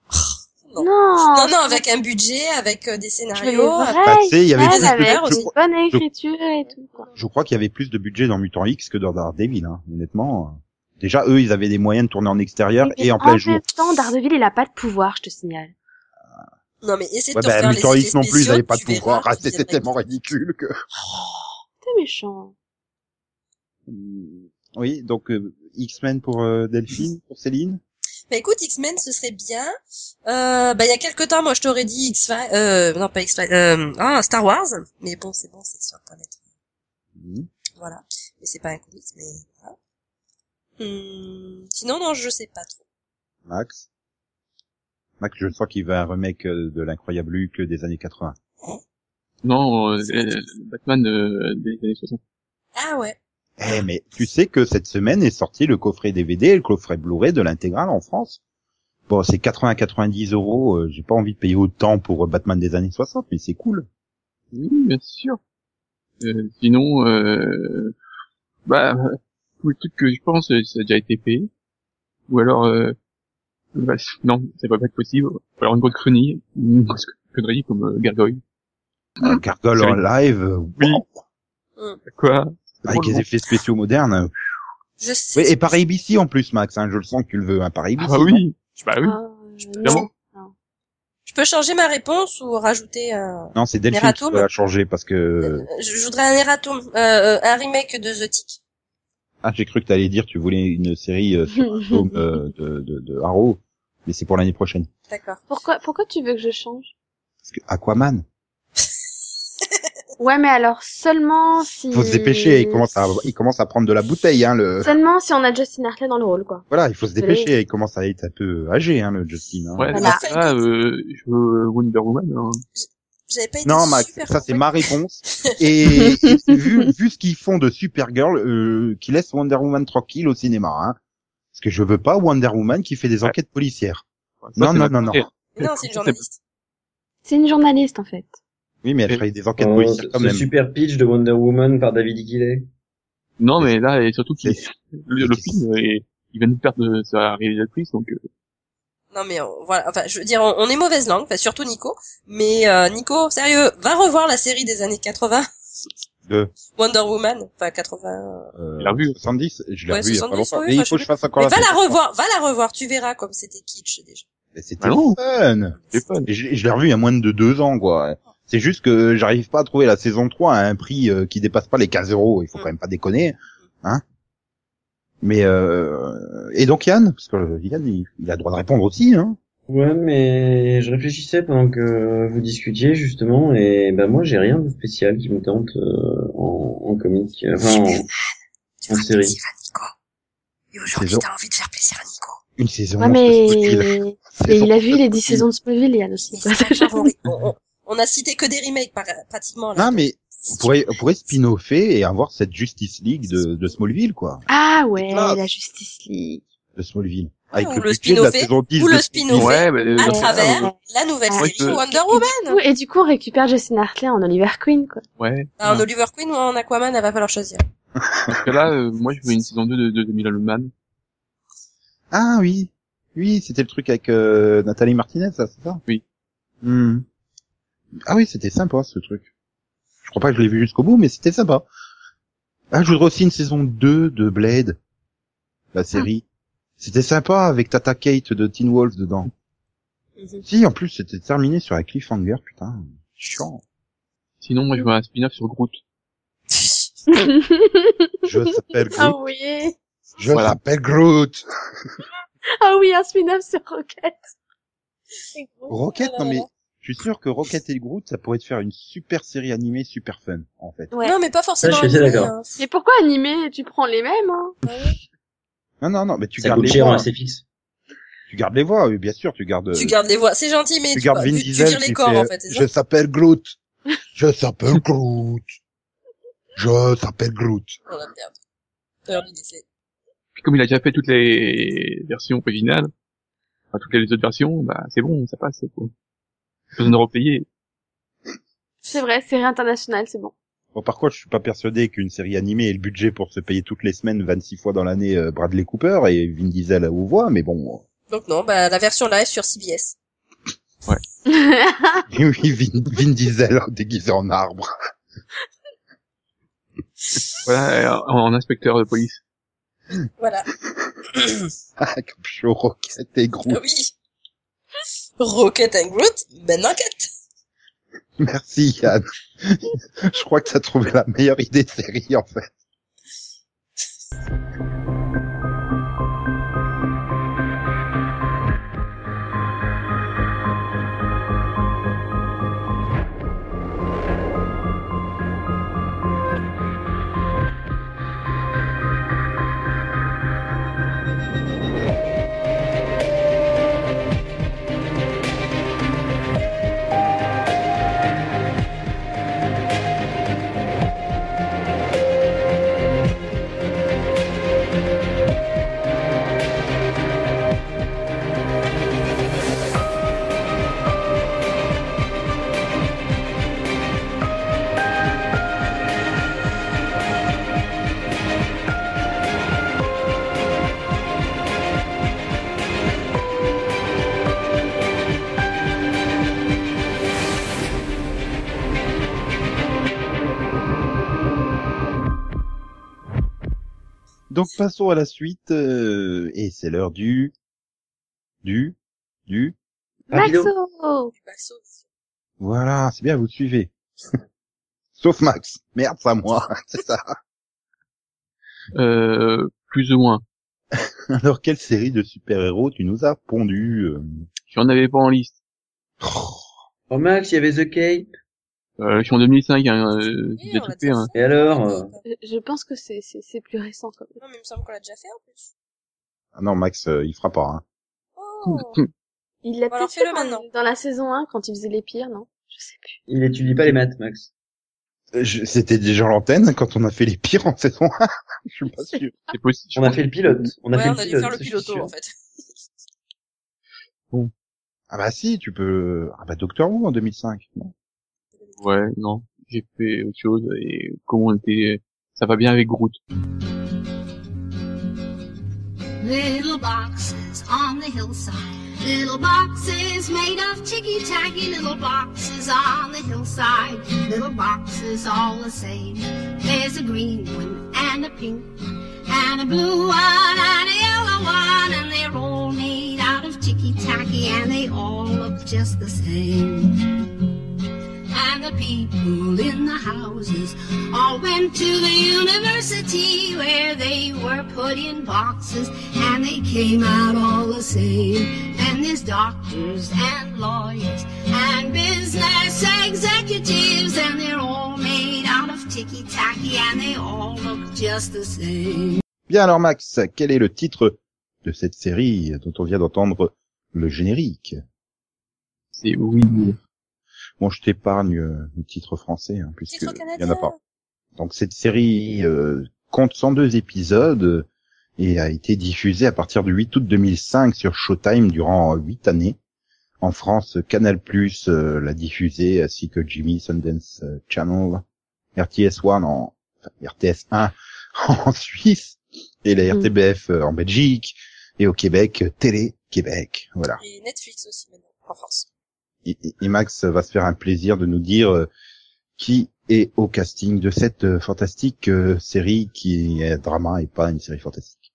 Non. Non, Non, non, avec un budget, avec euh, des scénarios. Bah, il y avait X-Men plus de- avec je- une bonne écriture et tout, quoi. Je crois qu'il y avait plus de budget dans Mutant X que dans Daredevil, hein, honnêtement. Déjà, eux, ils avaient des moyens de tourner en extérieur Mais et en plein jour. même temps, Daredevil, il a pas de pouvoir, je te signale. Non, mais essaie de Ouais, te bah, faire Mutant les X effets non plus, ils spéciaux, avaient pas de pouvoir. Ah, C'était tellement ridicule que... T'es méchant. Hmm, Oui, donc euh, X-Men pour euh, Delphine, pour Céline. Bah écoute, X-Men, ce serait bien. Euh, bah il y a quelques temps, moi je t'aurais dit X-Files, euh, non pas X-Files, euh, ah, Star Wars. Mais bon, c'est bon, c'est sur Internet. Hmm. Voilà. Mais c'est pas un comics, mais voilà. Hum, sinon, non, je sais pas trop. Max? Max, je sens qu'il veut un remake euh, de l'incroyable Hulk des années 80. Non, euh, euh, Batman euh, des années 60. Ah ouais. Eh, mais tu sais que cette semaine est sorti le coffret DVD et le coffret Blu-ray de l'intégrale en France. Bon, c'est 80-90 euros. euh, J'ai pas envie de payer autant pour euh, Batman des années 60, mais c'est cool. Oui, bien sûr. Euh, sinon, euh, bah, tout le truc que je pense, euh, ça a déjà été fait. Ou alors, euh, bah, non, ça va pas être possible. Ou alors une grosse connerie, une grosse connerie comme euh, Gargoyle. Un Gargoyle en live, euh, Oui. wow, Quoi? Avec des effets spéciaux modernes. Je sais. Oui, et par ABC en plus, Max. Hein, je le sens que tu le veux, hein, par ABC. Ah bah oui, bah oui. Évidemment. non. Je peux changer ma réponse ou rajouter un... Non, c'est Delphine qui doit la changer parce que Euh, Je, voudrais un euh, euh, un remake de The Tick. Ah j'ai cru que t'allais dire tu voulais une série euh, sur un tome, euh, de, de, de Arrow, mais c'est pour l'année prochaine. D'accord. Pourquoi, pourquoi tu veux que je change? Parce que Aquaman, Ouais, mais alors seulement si. faut se dépêcher. Il commence à il commence à prendre de la bouteille, hein. Le Seulement si on a Justin Hartley dans le rôle, quoi. voilà, il faut se dépêcher. Il commence à être un peu âgé, hein, le Justin. Hein. Ouais, Voilà. ça, euh, je veux Wonder Woman. Hein. J'avais pas été Non, Max, super ça c'est ma réponse. Et, et vu, vu ce qu'ils font de Supergirl, euh, qui laisse Wonder Woman tranquille au cinéma, hein. Parce que je veux pas Wonder Woman qui fait des Ouais. enquêtes policières. Ça, Non, non, non, non. Non, c'est une journaliste. C'est une journaliste, en fait. Oui, mais elle fait des enquêtes Oh, policières quand même. super pitch de Wonder Woman par David Gillet. Non, mais là, et surtout qu'il le, le film, est, il vient de perdre sa réalisatrice, donc euh, Non mais on- voilà, enfin je veux dire, on, on est mauvaise langue, enfin surtout Nico. Mais euh, Nico, sérieux, va revoir la série des années 80, De Wonder Woman, enfin 80. euh, Tu l'as vu 70, je l'ai Ouais, revu il y a pas 70, longtemps. oui, mais il faut que je fasse encore Mais va la revoir, va la revoir, tu verras comme c'était kitsch déjà. Mais C'était Ah non. fun. c'est fun. Et je, je l'ai revu il y a moins de deux ans, quoi. C'est juste que j'arrive pas à trouver la saison 3 à un prix euh, qui dépasse pas les 15 euros. Il faut quand même pas déconner, hein. Mais euh... et donc Yann, parce que Yann il, il a le droit de répondre aussi, hein. Ouais, mais je réfléchissais pendant que vous discutiez justement, et ben moi j'ai rien de spécial qui me tente euh, en, en comique, enfin en, Tu En série. plaisir à Nico. Et aujourd'hui t'as envie de faire plaisir à Nico. Une saison. Ouais, mais... Et il a vu les 10 saisons de Smallville, Yann aussi. on, on- on a cité que des remakes par- pratiquement là. Non mais on pourrait, on pourrait spin-offer et avoir cette Justice League de, de Smallville, quoi. Ah ouais, la Justice League. De Smallville. Ah, Avec ou le, le budget de la spin-offé, saison 10 ou de le spin-offé. Ouais, bah, à ça, travers euh, la nouvelle Ah, ouais, série Wonder Et Woman. du, coup, et du coup, on récupère Justin Hartley en Oliver Queen, quoi. ouais. Ah, en Oliver Queen ou en Aquaman, elle va falloir choisir. Parce que là, euh, moi, je veux une saison 2 de, de, de Milan Man. Ah oui, oui, c'était le truc avec euh, Nathalie Martinez, ça, c'est ça? Oui. Hmm. Ah oui, c'était sympa ce truc. Je crois pas que je l'ai vu jusqu'au bout, mais c'était sympa. Ah, je voudrais aussi une saison 2 de Blade, la série. C'était sympa avec Tata Kate de Teen Wolf dedans. Si, en plus, c'était terminé sur un cliffhanger, putain. Chiant. Sinon, moi, je veux un spin-off sur Groot. Je s'appelle ah Groot. oui. Je Voilà. s'appelle Groot. Ah oui, un spin-off sur Rocket. Rocket, non mais. Je suis sûr que Rocket et Groot, ça pourrait te faire une super série animée super fun, en fait. Ouais. Non, mais pas forcément. Je suis d'accord. hein. Mais pourquoi animer Tu prends les mêmes, hein? Non, non, non, mais tu Ça gardes coûte les cher voix. assez fixe. Tu gardes les voix, oui, bien sûr, tu gardes. Tu gardes les voix, c'est gentil, mais tu tu, gardes bah, Vin tu, tu Diesel tires les corps fait, en fait. c'est Je s'appelle Groot. Je s'appelle Groot. Je s'appelle Groot. Oh la merde. Alors, c'est- Puis comme il a déjà fait toutes les versions originales, enfin toutes les autres versions, bah c'est bon, ça passe. Quoi. Pas besoin de repayer. C'est vrai, série internationale, c'est bon. Bon, par contre, je suis pas persuadé qu'une série animée ait le budget pour se payer toutes les semaines 26 fois dans l'année euh, Bradley Cooper et Vin Diesel aux voix, mais bon. Donc non, bah la version live sur CBS. Oui, oui, Vin, Vin Diesel déguisé en arbre. Voilà, en, en inspecteur de police. Voilà. Ah, comme show Rocket et Groot. Ah oui. Rocket and Groot, ben enquête. Merci Yann. je crois que t'as trouvé la meilleure idée de série en fait. Donc passons à la suite euh, et c'est l'heure du du du. Maxo voilà c'est bien vous suivez sauf Max merde c'est à moi c'est ça Euh, plus ou moins. alors quelle série de super héros tu nous as pondu euh? J'en avais pas en liste. Oh Max, il y avait The Cape. Euh, je suis en 2005, hein, euh, j'ai tout fait. Hein. Et alors, euh, Je- Je pense que c'est c'est c'est plus récent quand même. Non, mais il me semble qu'on l'a déjà fait en plus. ah non Max euh, il fera pas hein. Oh. Il l'a peut-être fait maintenant. dans la saison 1 quand il faisait les pires, non? Je sais plus. il étudie pas les maths, Max. Euh, je- c'était déjà l'antenne quand on a fait les pires en saison 1 je suis pas sûr C'est possible. On a fait le pilote. On a ouais, fait on le a dû pilote. faire le piloto en fait. ah bah si tu peux ah bah Doctor Who en 2005 non? Ouais, non. J'ai fait autre chose et comment on était, ça va bien avec Groot. Little boxes on the hillside. Little boxes made of ticky tacky. Little boxes on the hillside. Little boxes all the same. There's a green one and a pink one and a blue one and a yellow one. And they're all made out of ticky tacky and they all look just the same. The people in the houses all went to the university where they were put in boxes and they came out all the same. And there's doctors and lawyers and business executives and they're all made out of ticky tacky and they all look just the same. Bien alors Max, quel est le titre de cette série dont on vient d'entendre le générique? C'est oui. Bon, je t'épargne euh, le titre français, hein, puisque il y en a pas. Donc cette série euh, compte 102 épisodes euh, et a été diffusée à partir du 8 août 2005 sur Showtime durant 8 années. En France, Canal Plus euh, l'a diffusée ainsi que Jimmy Sundance Channel, RTS 1 en enfin, RTS 1 en Suisse et la Mm. RTBF en Belgique et au Québec Télé Québec. Voilà. Et Netflix aussi maintenant, en France. Et, et- et Max va se faire un plaisir de nous dire euh, qui est au casting de cette euh, fantastique euh, série qui est un drama et pas une série fantastique.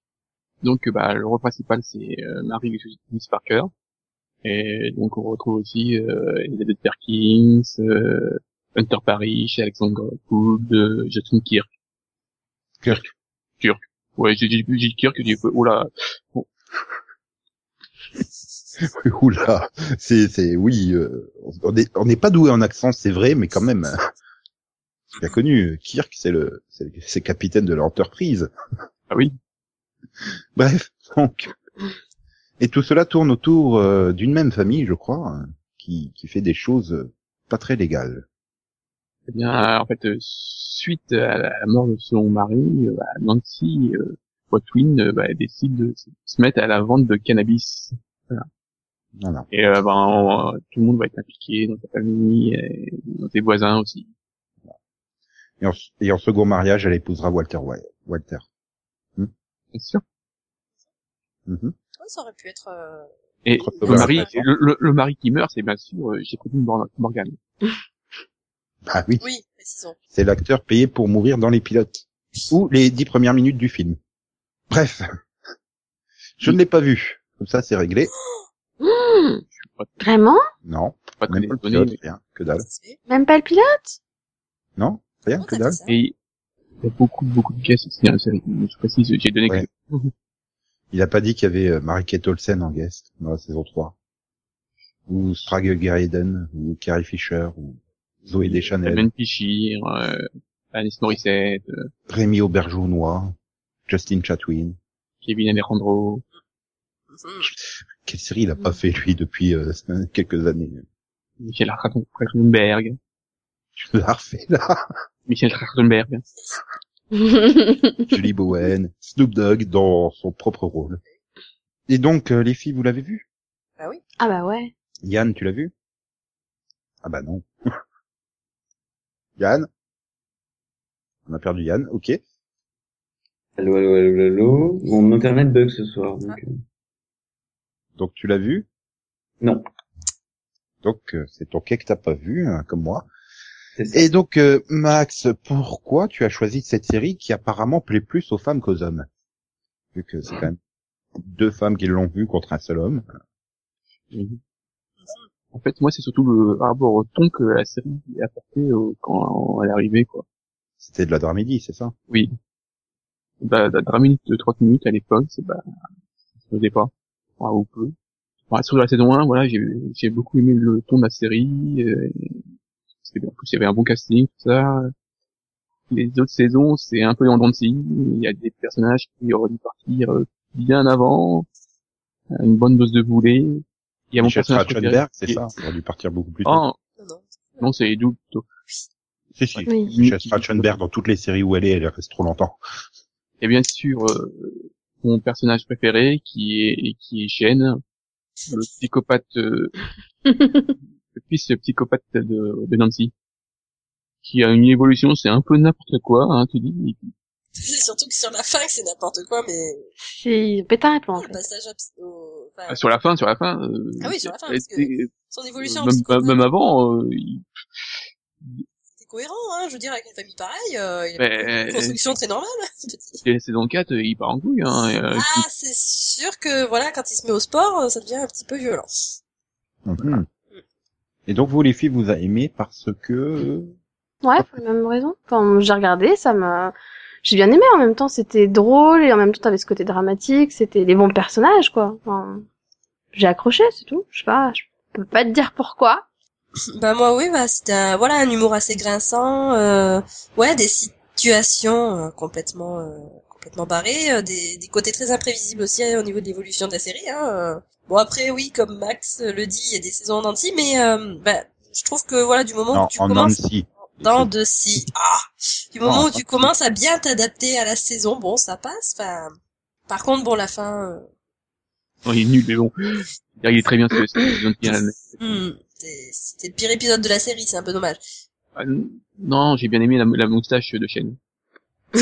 Donc bah, le rôle principal c'est euh, Mary Miss Parker. Et donc on retrouve aussi euh, Elizabeth Perkins, euh, Hunter Parrish, Alexander Gould, euh, Justin Kirk. Kirk. Kirk. Ouais, j'ai j'ai- j'ai dit Kirk, j'ai dit oh là, Oula, c'est c'est oui, euh, on est on n'est pas doué en accent, c'est vrai, mais quand même, bien connu. Kirk, c'est le c'est capitaine de l'entreprise. ah oui, Bref, donc et tout cela tourne autour euh, d'une même famille, je crois, hein, qui qui fait des choses pas très légales. eh bien en fait euh, suite à la mort de son mari, euh, Nancy euh, Watwin bah, décide de se se mettre à la vente de cannabis. Voilà. Et euh, ben, on- tout le monde va être impliqué dans sa famille, et dans ses voisins aussi. Et en, et en second mariage, elle épousera Walter. Walter. Bien sûr. Mhm. Ouais, ça aurait pu être... euh, Et le mari, le, le- le mari qui meurt, c'est bien sûr euh, Dean Mor- Morgan. Ah oui, Oui, précisons. c'est l'acteur payé pour mourir dans les pilotes ou les dix premières minutes du film. Bref, je ne l'ai pas vu. Comme ça, c'est réglé. Mmh. Vraiment? Non, Pas même pas le pilote, rien, que dalle. Même pas le pilote? Non, rien, Oh, que dalle. mais il y a beaucoup, beaucoup de pièces aussi dans la série. Je précise, j'ai donné Ouais. que... Il a pas dit qu'il y avait euh, Marie-Kate Olsen en guest dans la saison 3. Ou Strage Garrison, ou Carrie Fisher, ou Zoé Deschanel, Ben Pichir, euh, Alice Morissette, euh, Rémi Auberjournois, Justin Chatwin. Kevin Alejandro. Quelle série il a pas fait, lui, depuis euh, quelques années Michel Trachtenberg. Tu l'as refait, là Michel Trachtenberg. Julie Bowen, Snoop Dogg dans son propre rôle. Et donc, euh, les filles, vous l'avez vu? Bah oui. ah bah ouais. Yann, tu l'as vu? Ah bah non. Yann? On a perdu Yann, ok. Allô, allô, allô, allô. Mon internet bug ce soir. Donc, euh, Donc tu l'as vu? Non. Donc euh, c'est ton que t'as pas vu, hein, comme moi. Et donc euh, Max, pourquoi tu as choisi cette série qui apparemment plaît plus aux femmes qu'aux hommes? Vu que c'est quand même deux femmes qui l'ont vu contre un seul homme. En fait, moi, c'est surtout le rapport au ton que la série a apporté euh, quand elle est arrivée, quoi. C'était de la dramédie, c'est ça? Oui. Bah, la drame minutes de 30 minutes à l'époque, c'est bah, ça se faisait pas. Enfin, ou peu. Enfin, sur la saison 1, voilà, j'ai, j'ai beaucoup aimé le ton de la série, euh. En plus, il y avait un bon casting, tout ça. Les autres saisons, c'est un peu en dents de scie. Il y a des personnages qui auraient dû partir euh, bien avant. Une bonne dose de boulet. Il y a mon Michel personnage préféré c'est qui est- ça On aurait dû partir beaucoup plus tôt. Oh, Non, c'est Edu plutôt. si, si. Oui. Michel Trachtenberg, dans toutes les séries où elle est, elle reste trop longtemps. Et bien sûr, euh, mon personnage préféré, qui est qui est Shane, le psychopathe, euh, le fils psychopathe de, de Nancy, qui a une évolution, c'est un peu n'importe quoi, hein, tu dis. C'est surtout que sur la fin, que c'est n'importe quoi, mais C'est pétard et plan, en fait. passage à- au... enfin, Ah, Sur la fin, sur la fin. euh, Ah oui, sur la fin, parce que son évolution même, même avant, euh, il- c'est cohérent, hein. Je veux dire, avec une famille pareille, euh, il a Mais- une construction très normale, la saison 4, euh, il part en couille. Hein, et, euh, Ah, c'est sûr que, voilà, quand il se met au sport, euh, ça devient un petit peu violent. Et donc vous les filles, vous avez aimé parce que Ouais, pour les mêmes raisons. Quand j'ai regardé, ça m'a, j'ai bien aimé. En même temps, c'était drôle et en même temps, t'avais ce côté dramatique. C'était les bons personnages, quoi. Enfin, j'ai accroché, c'est tout. Je sais pas, je peux pas te dire pourquoi. Bah moi oui, bah c'était un, voilà un humour assez grinçant, euh, ouais des situations euh, complètement euh, complètement barrées, euh, des, des côtés très imprévisibles aussi hein, au niveau de l'évolution de la série. Hein, euh. Bon après oui, comme Max le dit, il y a des saisons en entier, mais euh, bah, je trouve que voilà du moment non, où tu en commences Nancy. dans de si ah du moment Non, où tu commences à bien t'adapter à la saison, bon ça passe. Enfin par contre bon la fin. euh, non, il est nul, mais bon. Il est très bien ce ce- donc, c'était le pire épisode de la série, c'est un peu dommage. Ah, Non, j'ai bien aimé la, la moustache de Shane.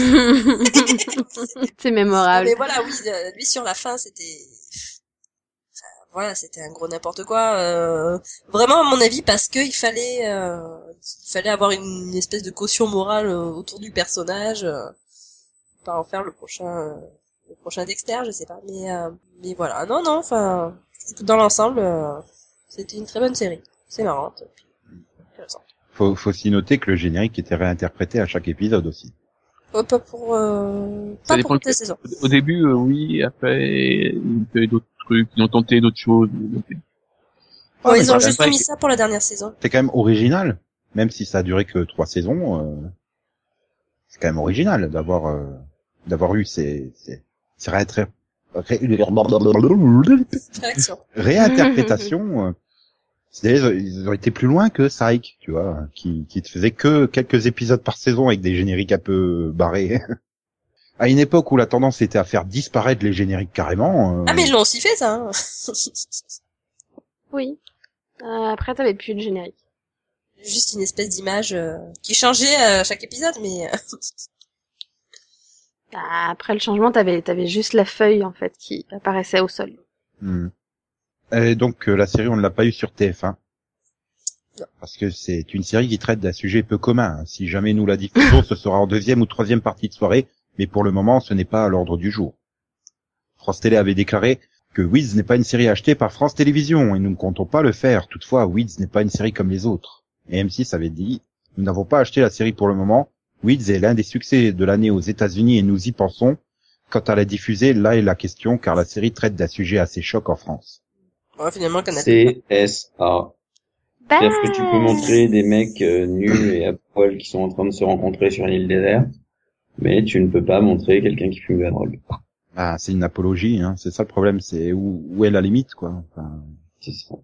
c'est mémorable. Mais voilà, oui, euh, lui sur la fin, c'était. Enfin, voilà, c'était un gros n'importe quoi. euh, vraiment, à mon avis, parce que il fallait, euh, il fallait avoir une, espèce de caution morale euh, autour du personnage, euh, pas en faire le prochain, euh, le prochain Dexter, je sais pas. Mais, euh, mais voilà, non, non, enfin, dans l'ensemble, euh, c'était une très bonne série. C'est marrant. Intéressant. Faut, faut aussi noter que le générique était réinterprété à chaque épisode aussi. Oh, pas pour, euh, pas pour toutes les saisons. Au début, euh, oui, après, ils ont fait d'autres trucs, ils ont tenté d'autres choses. Oh, ils ont ça juste mis ça pour la dernière saison. C'est quand même original, même si ça a duré que trois saisons. euh, c'est quand même original d'avoir euh, d'avoir eu ces ces, ces réinter- ré- Réaction. réinterprétations. euh, c'est-à-dire, ils ont été plus loin que Psych, tu vois, qui qui te faisait que quelques épisodes par saison avec des génériques un peu barrés. À une époque où la tendance était à faire disparaître les génériques carrément. euh, Ah, mais ils l'ont aussi fait, ça. hein. Oui. Euh, après, t'avais plus de générique. Juste une espèce d'image euh, qui changeait à chaque épisode, mais euh, après le changement, t'avais, juste la feuille, en fait, qui apparaissait au sol. Hmm. Et donc euh, la série on ne l'a pas eu sur TF1 Non. parce que c'est une série qui traite d'un sujet peu commun. Si jamais nous la diffusons, ce sera en deuxième ou troisième partie de soirée, mais pour le moment, ce n'est pas à l'ordre du jour. France Télé avait déclaré que Wiz n'est pas une série achetée par France Télévisions et nous ne comptons pas le faire. Toutefois, Wiz n'est pas une série comme les autres. Et M6 avait dit nous n'avons pas acheté la série pour le moment. Wiz est l'un des succès de l'année aux États-Unis et nous y pensons. Quant à la diffuser, là est la question car la série traite d'un sujet assez choc en France. ouais, finalement. CSA. Bah, C'est-à-dire que tu peux montrer des mecs euh, nus et à poil qui sont en train de se rencontrer sur une île déserte, mais tu ne peux pas montrer quelqu'un qui fume de la drogue. Ah, c'est une apologie, hein. c'est ça le problème, c'est où, où est la limite, quoi. Enfin, C'est ça.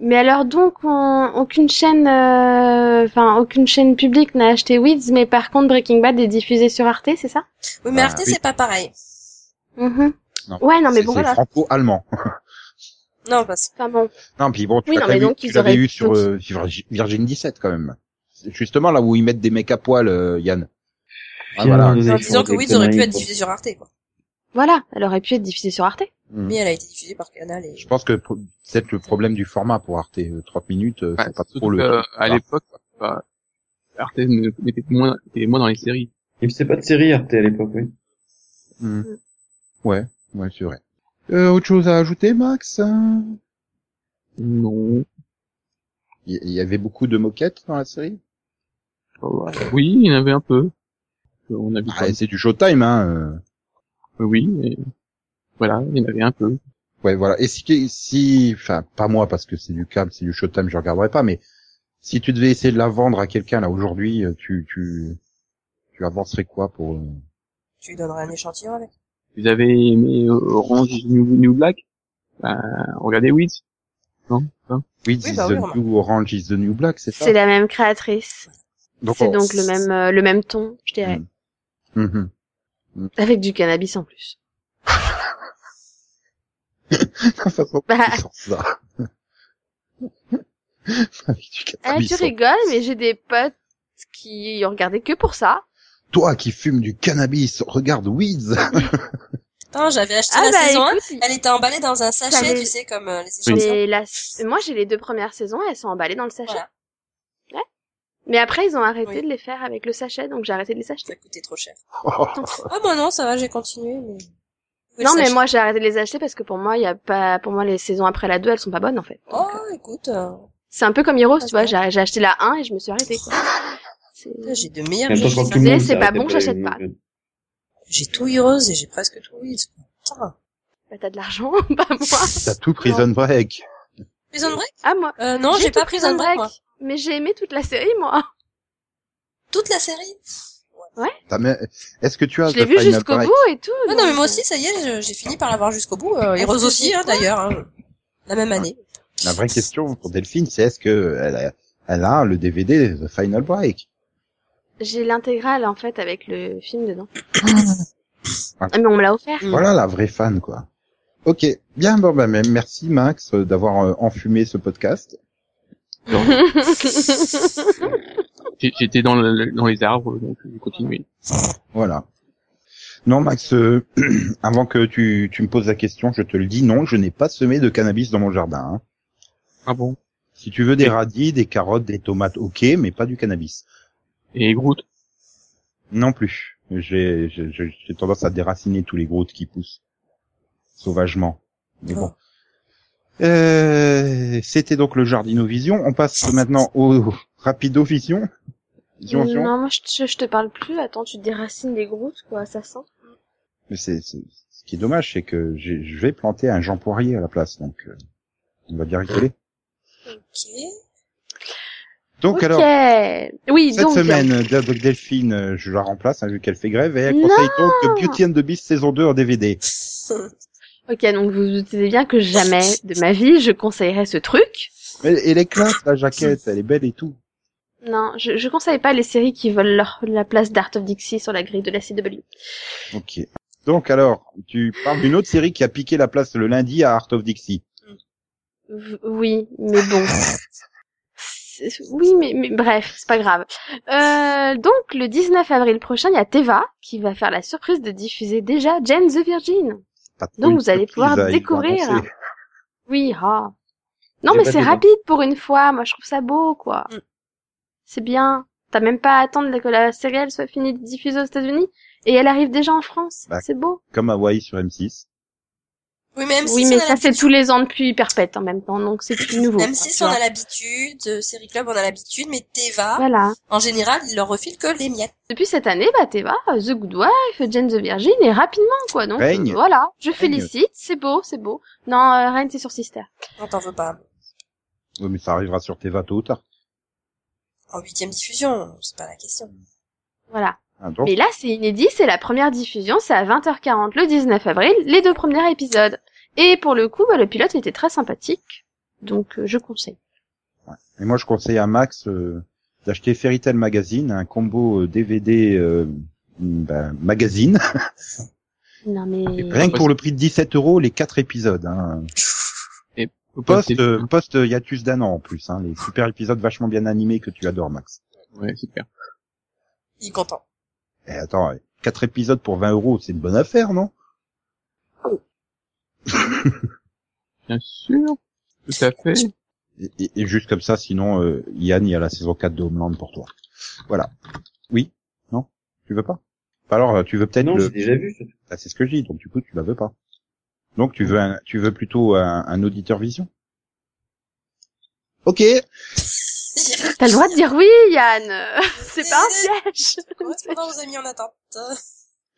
Mais alors donc, on- aucune chaîne, euh, enfin, aucune chaîne publique n'a acheté Weeds, mais par contre, Breaking Bad est diffusé sur Arte, c'est ça? Oui, mais Ah, Arte, oui. c'est pas pareil. Mhm. non. Ouais, non, mais C'est- bon, c'est voilà. franco-allemand. Non, parce Enfin bon. non, puis bon, tu Oui, l'avais auraient- eu sur donc- euh, Virgi- Virgin 17 quand même. Justement là où ils mettent des mecs à poil, euh, Yann. Ah, voilà. enfin, disons que ils auraient pu être quoi. diffusés sur Arte, quoi. Voilà, elle aurait pu être diffusée sur Arte. Hmm. Mais elle a été diffusée par Canal et... Je pense que c'est le problème du format pour Arte. euh, 30 minutes, euh, Ouais, c'est pas trop le. que, euh, à l'époque, bah, Arte mettait moins, était moins dans les séries. Il faisait pas de série Arte à l'époque, oui. Hmm. Ouais, ouais, c'est vrai. Euh, autre chose à ajouter, Max Non. Il y avait beaucoup de moquettes dans la série? Oui, il y en avait un peu. On a vu Ah, et c'est du Showtime, hein. euh. ça. Oui, mais voilà, il y en avait un peu. Ouais, voilà. Et si, si, enfin, pas moi parce que c'est du câble, c'est du Showtime, je regarderai pas. Mais si tu devais essayer de la vendre à quelqu'un là aujourd'hui, euh, tu, tu, tu avancerais quoi pour euh, Tu lui donnerais un échantillon avec. Vous avez aimé euh, Orange is New, New Black? Bah, Regardez Weeds. Non Weeds Oui, is bah the oui, new orange is the new black, c'est ça? C'est la même créatrice. Donc, C'est on- donc le même, euh, le même ton, je dirais. Mhm. Avec du cannabis en plus. De façon, Bah. tu sors ça. Avec du Eh, tu rigoles, mais j'ai des potes qui regardaient que pour ça. Toi qui fumes du cannabis, regarde Weeds. Non, j'avais acheté Ah la bah saison 1. écoute, Elle était emballée dans un sachet, tu sais, comme euh, les échantillons. mais la... moi j'ai les deux premières saisons, elles sont emballées dans le sachet. Voilà. Mais après ils ont arrêté Oui. de les faire avec le sachet, donc j'ai arrêté de les acheter. Ça coûtait trop cher. Ah, moi non, ça va, j'ai continué, mais... Oui, non mais sachet. moi j'ai arrêté de les acheter parce que pour moi il y a pas, pour moi les saisons après la 2 elles sont pas bonnes en fait. Oh, écoute, euh, C'est un peu comme Heroes, Ah, tu vois, j'ai j'ai acheté la 1 et je me suis arrêtée quoi. J'ai de meilleurs je jeux. monde c'est pas bon, j'achète pas. J'ai tout Heroes et j'ai presque tout Weeds. Putain. Bah, t'as de l'argent, pas moi. T'as tout Prison Break. Prison Break? Ah moi. euh, Non, j'ai pas Prison Break, moi. Mais j'ai aimé toute la série moi. Toute la série? Même- Est-ce que tu as Je l'ai The vu jusqu'au bout et tout. Ouais, non, mais moi euh, aussi, ça y est, je- j'ai fini par l'avoir jusqu'au bout. Euh, Est-ce Heroes aussi, hein, d'ailleurs. hein. La même année. La vraie question pour Delphine, c'est est-ce que elle a, elle a le DVD The Final Break? J'ai l'intégrale en fait avec le film dedans. Ah. Ah, mais on me l'a offert. Voilà la vraie fan, quoi. Ok, bien, bon, bah, merci Max d'avoir euh, enfumé ce podcast. J'étais dans, le- dans les arbres, donc j'ai continué. Voilà. Non, Max, euh, avant que tu, tu me poses la question, je te le dis, non, je n'ai pas semé de cannabis dans mon jardin. hein. Ah bon? Si tu veux des radis, des carottes, des tomates, ok, mais pas du cannabis. Et Groot Non plus. J'ai j'ai- j'ai- j'ai tendance à déraciner tous les grottes qui poussent sauvagement. Mais bon. Euh, C'était donc le Jardinovision. On passe maintenant au Rapidovision. Vision, vision. Non, moi je te, je te parle plus. Attends, tu déracines des groutes, quoi, ça sent. Mais c'est c'est- ce qui est dommage, c'est que je vais planter un Jean Poirier à la place, donc euh, on va bien rigoler. Ok. Donc ok. alors, oui, cette donc. semaine, donc Delphine, euh, je la remplace, hein, vu qu'elle fait grève, et elle Non conseille donc Beauty and the Beast saison 2 en DVD. Ok, donc vous vous doutez bien que jamais de ma vie je conseillerais ce truc. Mais elle est classe, la jaquette, elle est belle et tout. Non, je, je conseille pas les séries qui leur, la place d'Art of Dixie sur la grille de la CW. Ok. Donc alors, tu parles d'une autre série qui a piqué la place le lundi à Art of Dixie. Oui, mais bon. Oui, mais, mais bref, c'est pas grave. Euh, donc, le 19 avril prochain, il y a Teva qui va faire la surprise de diffuser déjà Jane the Virgin. Donc, vous allez pouvoir découvrir. Oui, ah. Non, mais c'est rapide pour une fois. Moi, je trouve ça beau, quoi. Mm. C'est bien. T'as même pas à attendre que la série elle soit finie de diffuser aux États-Unis et elle arrive déjà en France. Bah, c'est beau. Comme Hawaii sur M6. Oui, mais M6, oui, mais ça c'est tous les ans depuis Perpète en même temps, donc c'est plus nouveau. Même quoi, si tu on vois. a l'habitude, euh, Série Club on a l'habitude, mais Teva, Voilà. en général, il leur refile que les miettes. Depuis cette année, bah Teva, The Good Wife, Jane the Virgin et rapidement quoi. Donc Règne. euh, voilà, je Règne. félicite, c'est beau, c'est beau. Non, euh, Reign c'est sur Sister. On t'en veut pas. Oui, mais ça arrivera sur Teva tôt ou tard. En huitième diffusion, c'est pas la question. Voilà. Ah, donc, Mais là, c'est inédit, c'est la première diffusion, c'est à 20h40 le 19 avril, les deux premiers épisodes. Et pour le coup, bah, le pilote était très sympathique, donc euh, je conseille. Et moi, je conseille à Max euh, d'acheter Fairy Tail Magazine, un combo euh, DVD euh, ben, magazine. Non mais... Rien que pour le prix de 17 euros, les quatre épisodes. Hein. Pas Post, euh, post euh, hiatus d'un an en plus. Hein, les super épisodes vachement bien animés que tu adores, Max. Ouais, clair. Il est content. Et attends, quatre épisodes pour 20 euros, c'est une bonne affaire, non? Bien sûr. Tout à fait. et, et- et juste comme ça, sinon, euh, Yann, il y a la saison 4 de Homeland pour toi. Voilà. Oui? Non? Tu veux pas? Alors, tu veux peut-être Non, le... j'ai déjà vu. ça. Ah, c'est ce que je dis, donc du coup, tu la veux pas. Donc, tu veux un, tu veux plutôt un, un auditeur vision? Ok. T'as le droit de dire oui, Yann C'est pas un piège Correspondant aux amis en attente.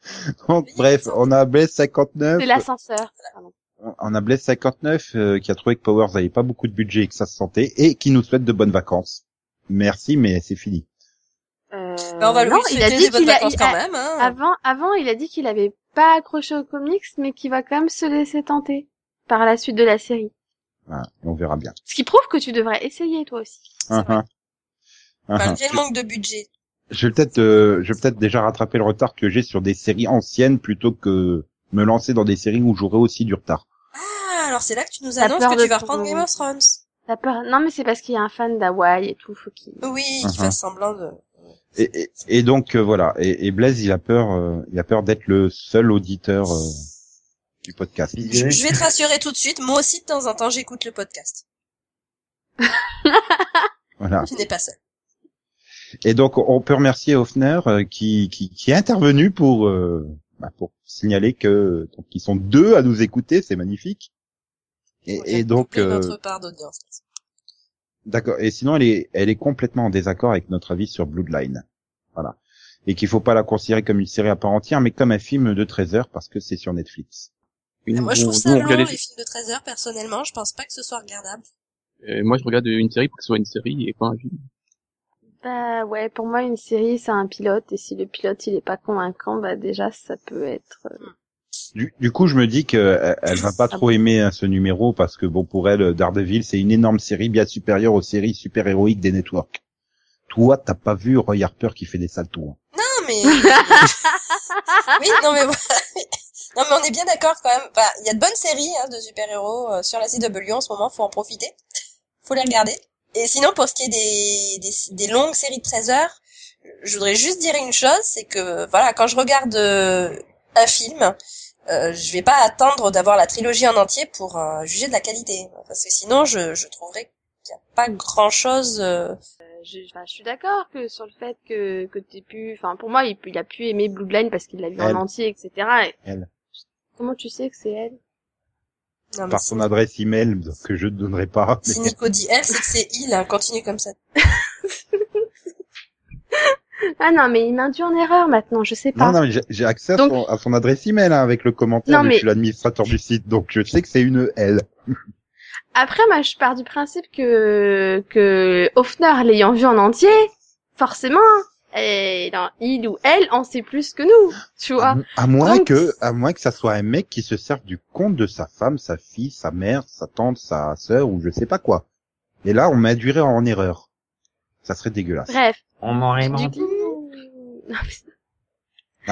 Donc, bref, on a Blaise 59. C'est l'ascenseur. On a Blaise 59 euh, qui a trouvé que Powers avait pas beaucoup de budget et que ça se sentait et qui nous souhaite de bonnes vacances. Merci, mais c'est fini. Euh, Bah, on va lui non, il a dit qu'il a, quand même. Hein. avant, avant, il a dit qu'il avait pas accroché aux comics, mais qu'il va quand même se laisser tenter par la suite de la série. Voilà, et on verra bien. Ce qui prouve que tu devrais essayer toi aussi. Uhum. Uhum. Malgré le manque de budget. Je vais peut-être, euh, je vais peut-être déjà rattraper le retard que j'ai sur des séries anciennes plutôt que me lancer dans des séries où j'aurai aussi du retard. Ah, alors c'est là que tu nous annonces que tu vas reprendre Game of Thrones. T'as peur Non, mais c'est parce qu'il y a un fan d'Hawaï et tout, faut qu'il. Oui, qu'il fasse semblant de... Et, et, et donc euh, voilà. Et, et Blaise, il a peur, euh, il a peur d'être le seul auditeur euh, du podcast. Je, vais te rassurer tout de suite, moi aussi de temps en temps j'écoute le podcast. Voilà. Tu n'es pas seul. Et donc on peut remercier Hofner euh, qui, qui, qui est intervenu pour euh, bah, pour signaler que donc ils sont deux à nous écouter, c'est magnifique. Et, et donc euh, notre part d'audience. d'accord. Et sinon elle est elle est complètement en désaccord avec notre avis sur Bloodline. Voilà. Et qu'il faut pas la considérer comme une série à part entière, mais comme un film de 13 heures parce que c'est sur Netflix. Moi je trouve ça on long, les films de 13 heures, personnellement, je pense pas que ce soit regardable. euh, moi, je regarde une série pour que ce soit une série et pas un film. Bah ouais, pour moi une série c'est un pilote et si le pilote il est pas convaincant, bah déjà ça peut être. euh, Du, du coup, je me dis qu'elle elle va pas trop aimer hein, ce numéro parce que bon pour elle, Daredevil, c'est une énorme série bien supérieure aux séries super héroïques des networks. Toi, t'as pas vu Roy Harper qui fait des saltos. Non mais... oui, non mais... non mais on est bien d'accord quand même. Il y a de bonnes séries hein, de super-héros euh, sur la CW en ce moment, faut en profiter. Faut les regarder. Et sinon, pour ce qui est des, des, des longues séries de 13 heures, je voudrais juste dire une chose, c'est que voilà, quand je regarde euh, un film, euh, je vais pas attendre d'avoir la trilogie en entier pour euh, juger de la qualité, parce que sinon je, je trouverais qu'il n'y a pas grand chose. Je, enfin, je suis d'accord que sur le fait que que t'aies pu, enfin pour moi il, il a pu aimer Blue Line parce qu'il l'a vu en entier, etc. Et Elle. comment tu sais que c'est elle? Non, Par si- son adresse email que je ne donnerai pas. Si mais- Nico dit elle, c'est que c'est il, hein, continue comme ça. Ah non mais il m'induit en erreur maintenant, je sais pas. Non, non, mais j'ai- accès à, Donc- son, à son adresse email hein, avec le commentaire. Non, mais mais- Je suis l'administrateur du site, donc je sais que c'est une elle. Après, moi, je pars du principe que que Hoffner l'ayant vu en entier, forcément, elle, il ou elle en sait plus que nous, tu vois. À, à moins Donc- que, à moins que ça soit un mec qui se serve du compte de sa femme, sa fille, sa mère, sa tante, sa sœur ou je sais pas quoi. Et là, on m'induirait en erreur. Ça serait dégueulasse. Bref, On m'aurait menti. coup.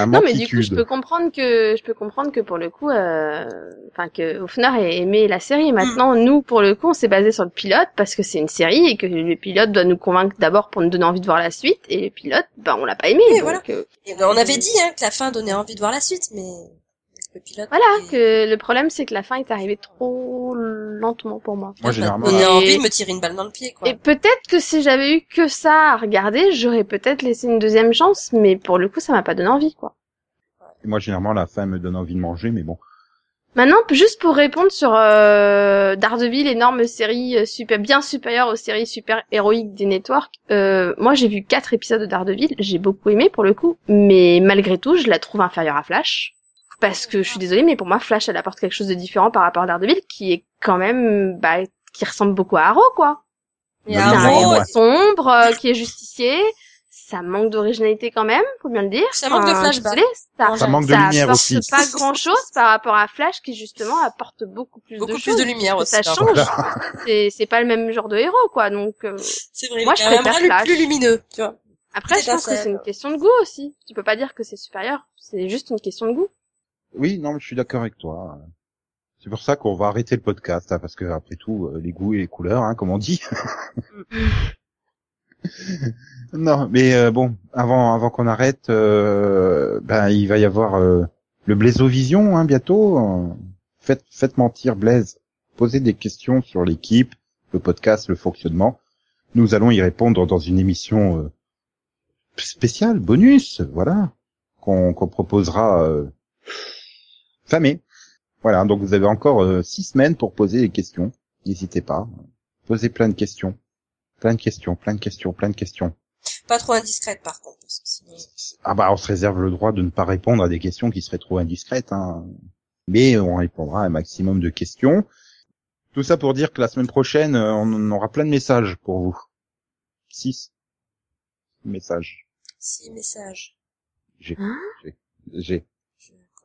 Non, mais du coup, je peux comprendre que je peux comprendre que pour le coup, euh, enfin que Hoffner ait aimé la série. Maintenant, nous, pour le coup, on s'est basé sur le pilote parce que c'est une série et que le pilote doit nous convaincre d'abord pour nous donner envie de voir la suite. Et le pilote, ben, on l'a pas aimé. Oui, donc, voilà. euh, Et on avait dit hein, que la fin donnait envie de voir la suite, mais le pilote. voilà, il- que le problème, c'est que la fin est arrivée trop lentement pour moi. Moi, généralement, donné Et- envie de me tirer une balle dans le pied, quoi. Et peut-être que si j'avais eu que ça à regarder, j'aurais peut-être laissé une deuxième chance, mais pour le coup, ça m'a pas donné envie, quoi. moi, généralement, la fin me donne envie de manger, mais bon. Maintenant, juste pour répondre sur euh, Daredevil, énorme série euh, super bien supérieure aux séries super héroïques des networks. Euh, moi, j'ai vu quatre épisodes de Daredevil, j'ai beaucoup aimé pour le coup, mais malgré tout, je la trouve inférieure à Flash. Parce que je suis désolée, mais pour moi, Flash, elle apporte quelque chose de différent par rapport à Daredevil, qui est quand même, bah, qui ressemble beaucoup à Arrow, quoi. Il y a C'est mais un héros, ouais. sombre, euh, qui est justicier. Ça manque d'originalité quand même, faut bien le dire. Ça manque de flashback. désolée, ça, Ça manque de ça lumière apporte aussi. pas grand chose par rapport à Flash qui justement apporte beaucoup plus beaucoup de plus choses. de lumière aussi. ça change. C'est c'est pas le même genre de héros quoi. Donc euh, C'est vrai, Moi, je préfère plus, Flash. plus lumineux, tu vois. après je pense que c'est une question de goût aussi. Tu peux pas dire que c'est supérieur. C'est juste une question de goût. Oui, non, mais je suis d'accord avec toi. C'est pour ça qu'on va arrêter le podcast, hein, parce que après tout, euh, les goûts et les couleurs, hein, comme on dit. non, mais euh, bon, avant, avant qu'on arrête, euh, ben il va y avoir euh, le Blaisovision hein, bientôt. Euh, Faites, faites mentir Blaise. Posez des questions sur l'équipe, le podcast, le fonctionnement. Nous allons y répondre dans une émission euh, spéciale, bonus, voilà, qu'on qu'on proposera mai. Voilà, donc vous avez encore euh, six semaines pour poser des questions. N'hésitez pas. Posez plein de questions. Plein de questions, plein de questions, plein de questions. Pas trop indiscrète, par contre. parce que sinon- Ah bah on se réserve le droit de ne pas répondre à des questions qui seraient trop indiscrètes. Hein. Mais on répondra à un maximum de questions. Tout ça pour dire que la semaine prochaine, euh, on aura plein de messages pour vous. Six messages. Six messages. J'ai. Hein? J'ai.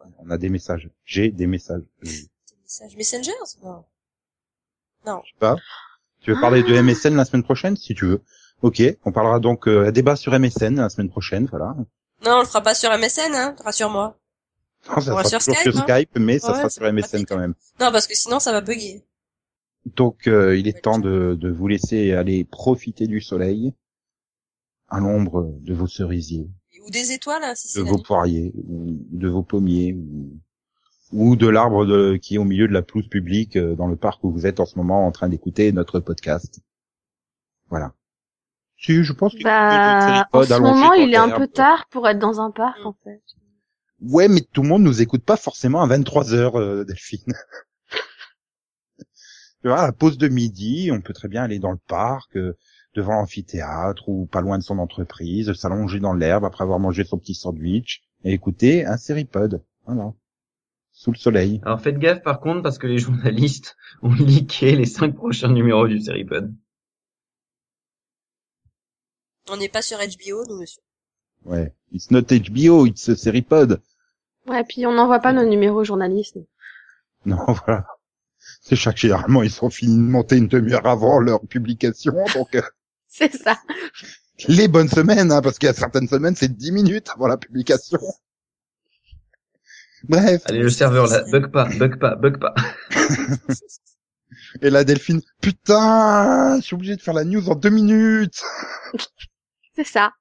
Je- On a des messages. J'ai des messages. Je sais des messages Messengers Non. Non. pas. Tu veux parler de MSN la semaine prochaine, si tu veux. Ok, on parlera donc euh, débat sur MSN la semaine prochaine, voilà. Non, on le fera pas sur MSN, hein, rassure-moi. Non, ça On sera sur toujours Skype, sur hein. Skype, mais ça Ouais, sera sur MSN pratique. quand même. Non, parce que sinon ça va bugger. Donc euh, il est temps de, de vous laisser aller profiter du soleil à l'ombre de vos cerisiers, Ou des étoiles, hein, si de vos poiriers, ou de vos pommiers, ou, ou de l'arbre de- qui est au milieu de la pelouse publique euh, dans le parc où vous êtes en ce moment en train d'écouter notre podcast. Voilà. Si, je pense a Bah, en ce moment, il est un peu tard pour être dans un parc Mm. en fait. Ouais, mais tout le monde nous écoute pas forcément à 23 heures, euh, Delphine. tu vois, à la pause de midi, on peut très bien aller dans le parc, euh, devant l'amphithéâtre ou pas loin de son entreprise, s'allonger dans l'herbe après avoir mangé son petit sandwich et écouter un séripode. Voilà. Sous le soleil. Alors faites gaffe par contre parce que les journalistes ont leaké les cinq prochains numéros du Seripod. On n'est pas sur HBO, nous, monsieur. Ouais. It's not HBO, it's a séripode. Ouais, puis on n'envoie pas nos numéros aux journalistes. Non, voilà. C'est chaque généralement, ils sont finis de monter une demi-heure avant leur publication, donc euh, C'est ça. les bonnes semaines, hein, parce qu'il y a certaines semaines, c'est 10 minutes avant la publication. Bref. Allez le serveur là, bug pas, bug pas, bug pas. Et la Delphine, putain, je suis obligé de faire la news en deux minutes. C'est ça.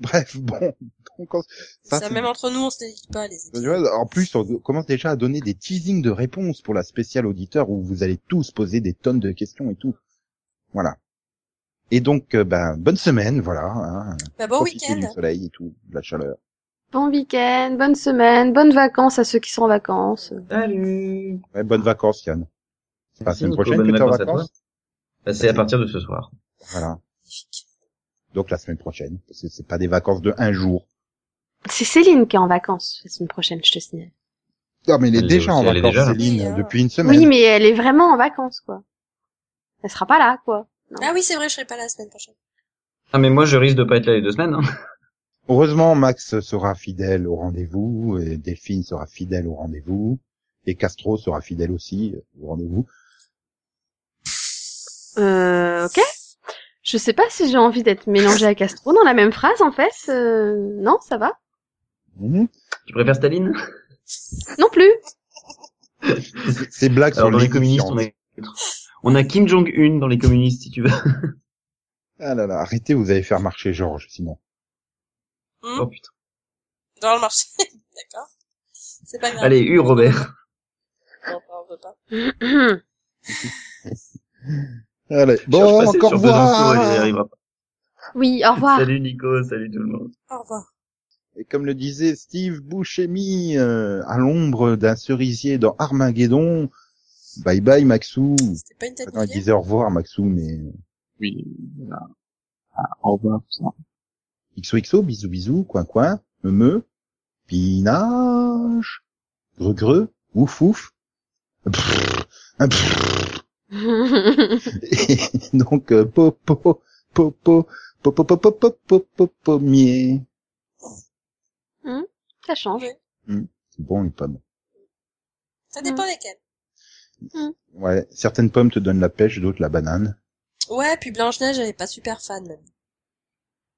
Bref, bon. on commence- Ça, c'est- même entre nous, on se dit pas, les épisodes. en plus, on commence déjà à donner des teasings de réponses pour la spéciale auditeur où vous allez tous poser des tonnes de questions et tout. Voilà. Et donc, euh, ben, bonne semaine, voilà. Hein, Bah, bon Profitez week-end. du soleil et tout, de la chaleur. Bon week-end, bonne semaine, bonnes vacances à ceux qui sont en vacances. Salut. Ouais, bonnes vacances, Yann. C'est la semaine prochaine bonnes que t'es en vacances Bah, c'est à partir de ce soir. Voilà. Donc la semaine prochaine. C'est pas des vacances de un jour. C'est Céline qui est en vacances la semaine prochaine, je te signale. Non, mais elle est Elle est déjà en aussi- elle est vacances, déjà. Céline, Oui, depuis une semaine. Oui, mais elle est vraiment en vacances, quoi. Elle sera pas là, quoi. Ah oui, c'est vrai, je serai pas là la semaine prochaine. Ah, mais moi, je risque de pas être là les deux semaines. Hein. Heureusement, Max sera fidèle au rendez-vous, et Delphine sera fidèle au rendez-vous, et Castro sera fidèle aussi au rendez-vous. Euh, ok. Je sais pas si j'ai envie d'être mélangée à Castro dans la même phrase, en fait. Euh, non, ça va. Mhm. Tu préfères Staline? Non plus. Ces blagues Alors, sur dans les communistes, on. On a Kim Jong-un dans les communistes, si tu veux. Ah là là, arrêtez, vous allez faire marcher Georges, sinon. Hmm Oh putain. Dans le marché. D'accord. C'est pas grave. Allez, U, Robert. Non, on veut pas. Allez, bon, passer encore pas. oui, au revoir. Salut Nico, salut tout le monde. Au revoir. Et comme le disait Steve Buscemi, euh, à l'ombre d'un cerisier dans Armageddon, bye bye Maxou. C'était pas une tête Non, il disait au revoir Maxou, mais Oui, voilà. Ah, au revoir, ça. XOXO, bisous bisous, coin coin, me me, pinage, greu greu, ouf ouf. Pfff, un pfff. Et donc euh, popo popo popo popo popo popo pommier. ça change. C'est bon les pommes. Ça dépend lesquels. Ouais, certaines pommes te donnent la pêche, d'autres la banane. Ouais, puis Blanche-Neige, elle est pas super fan, même.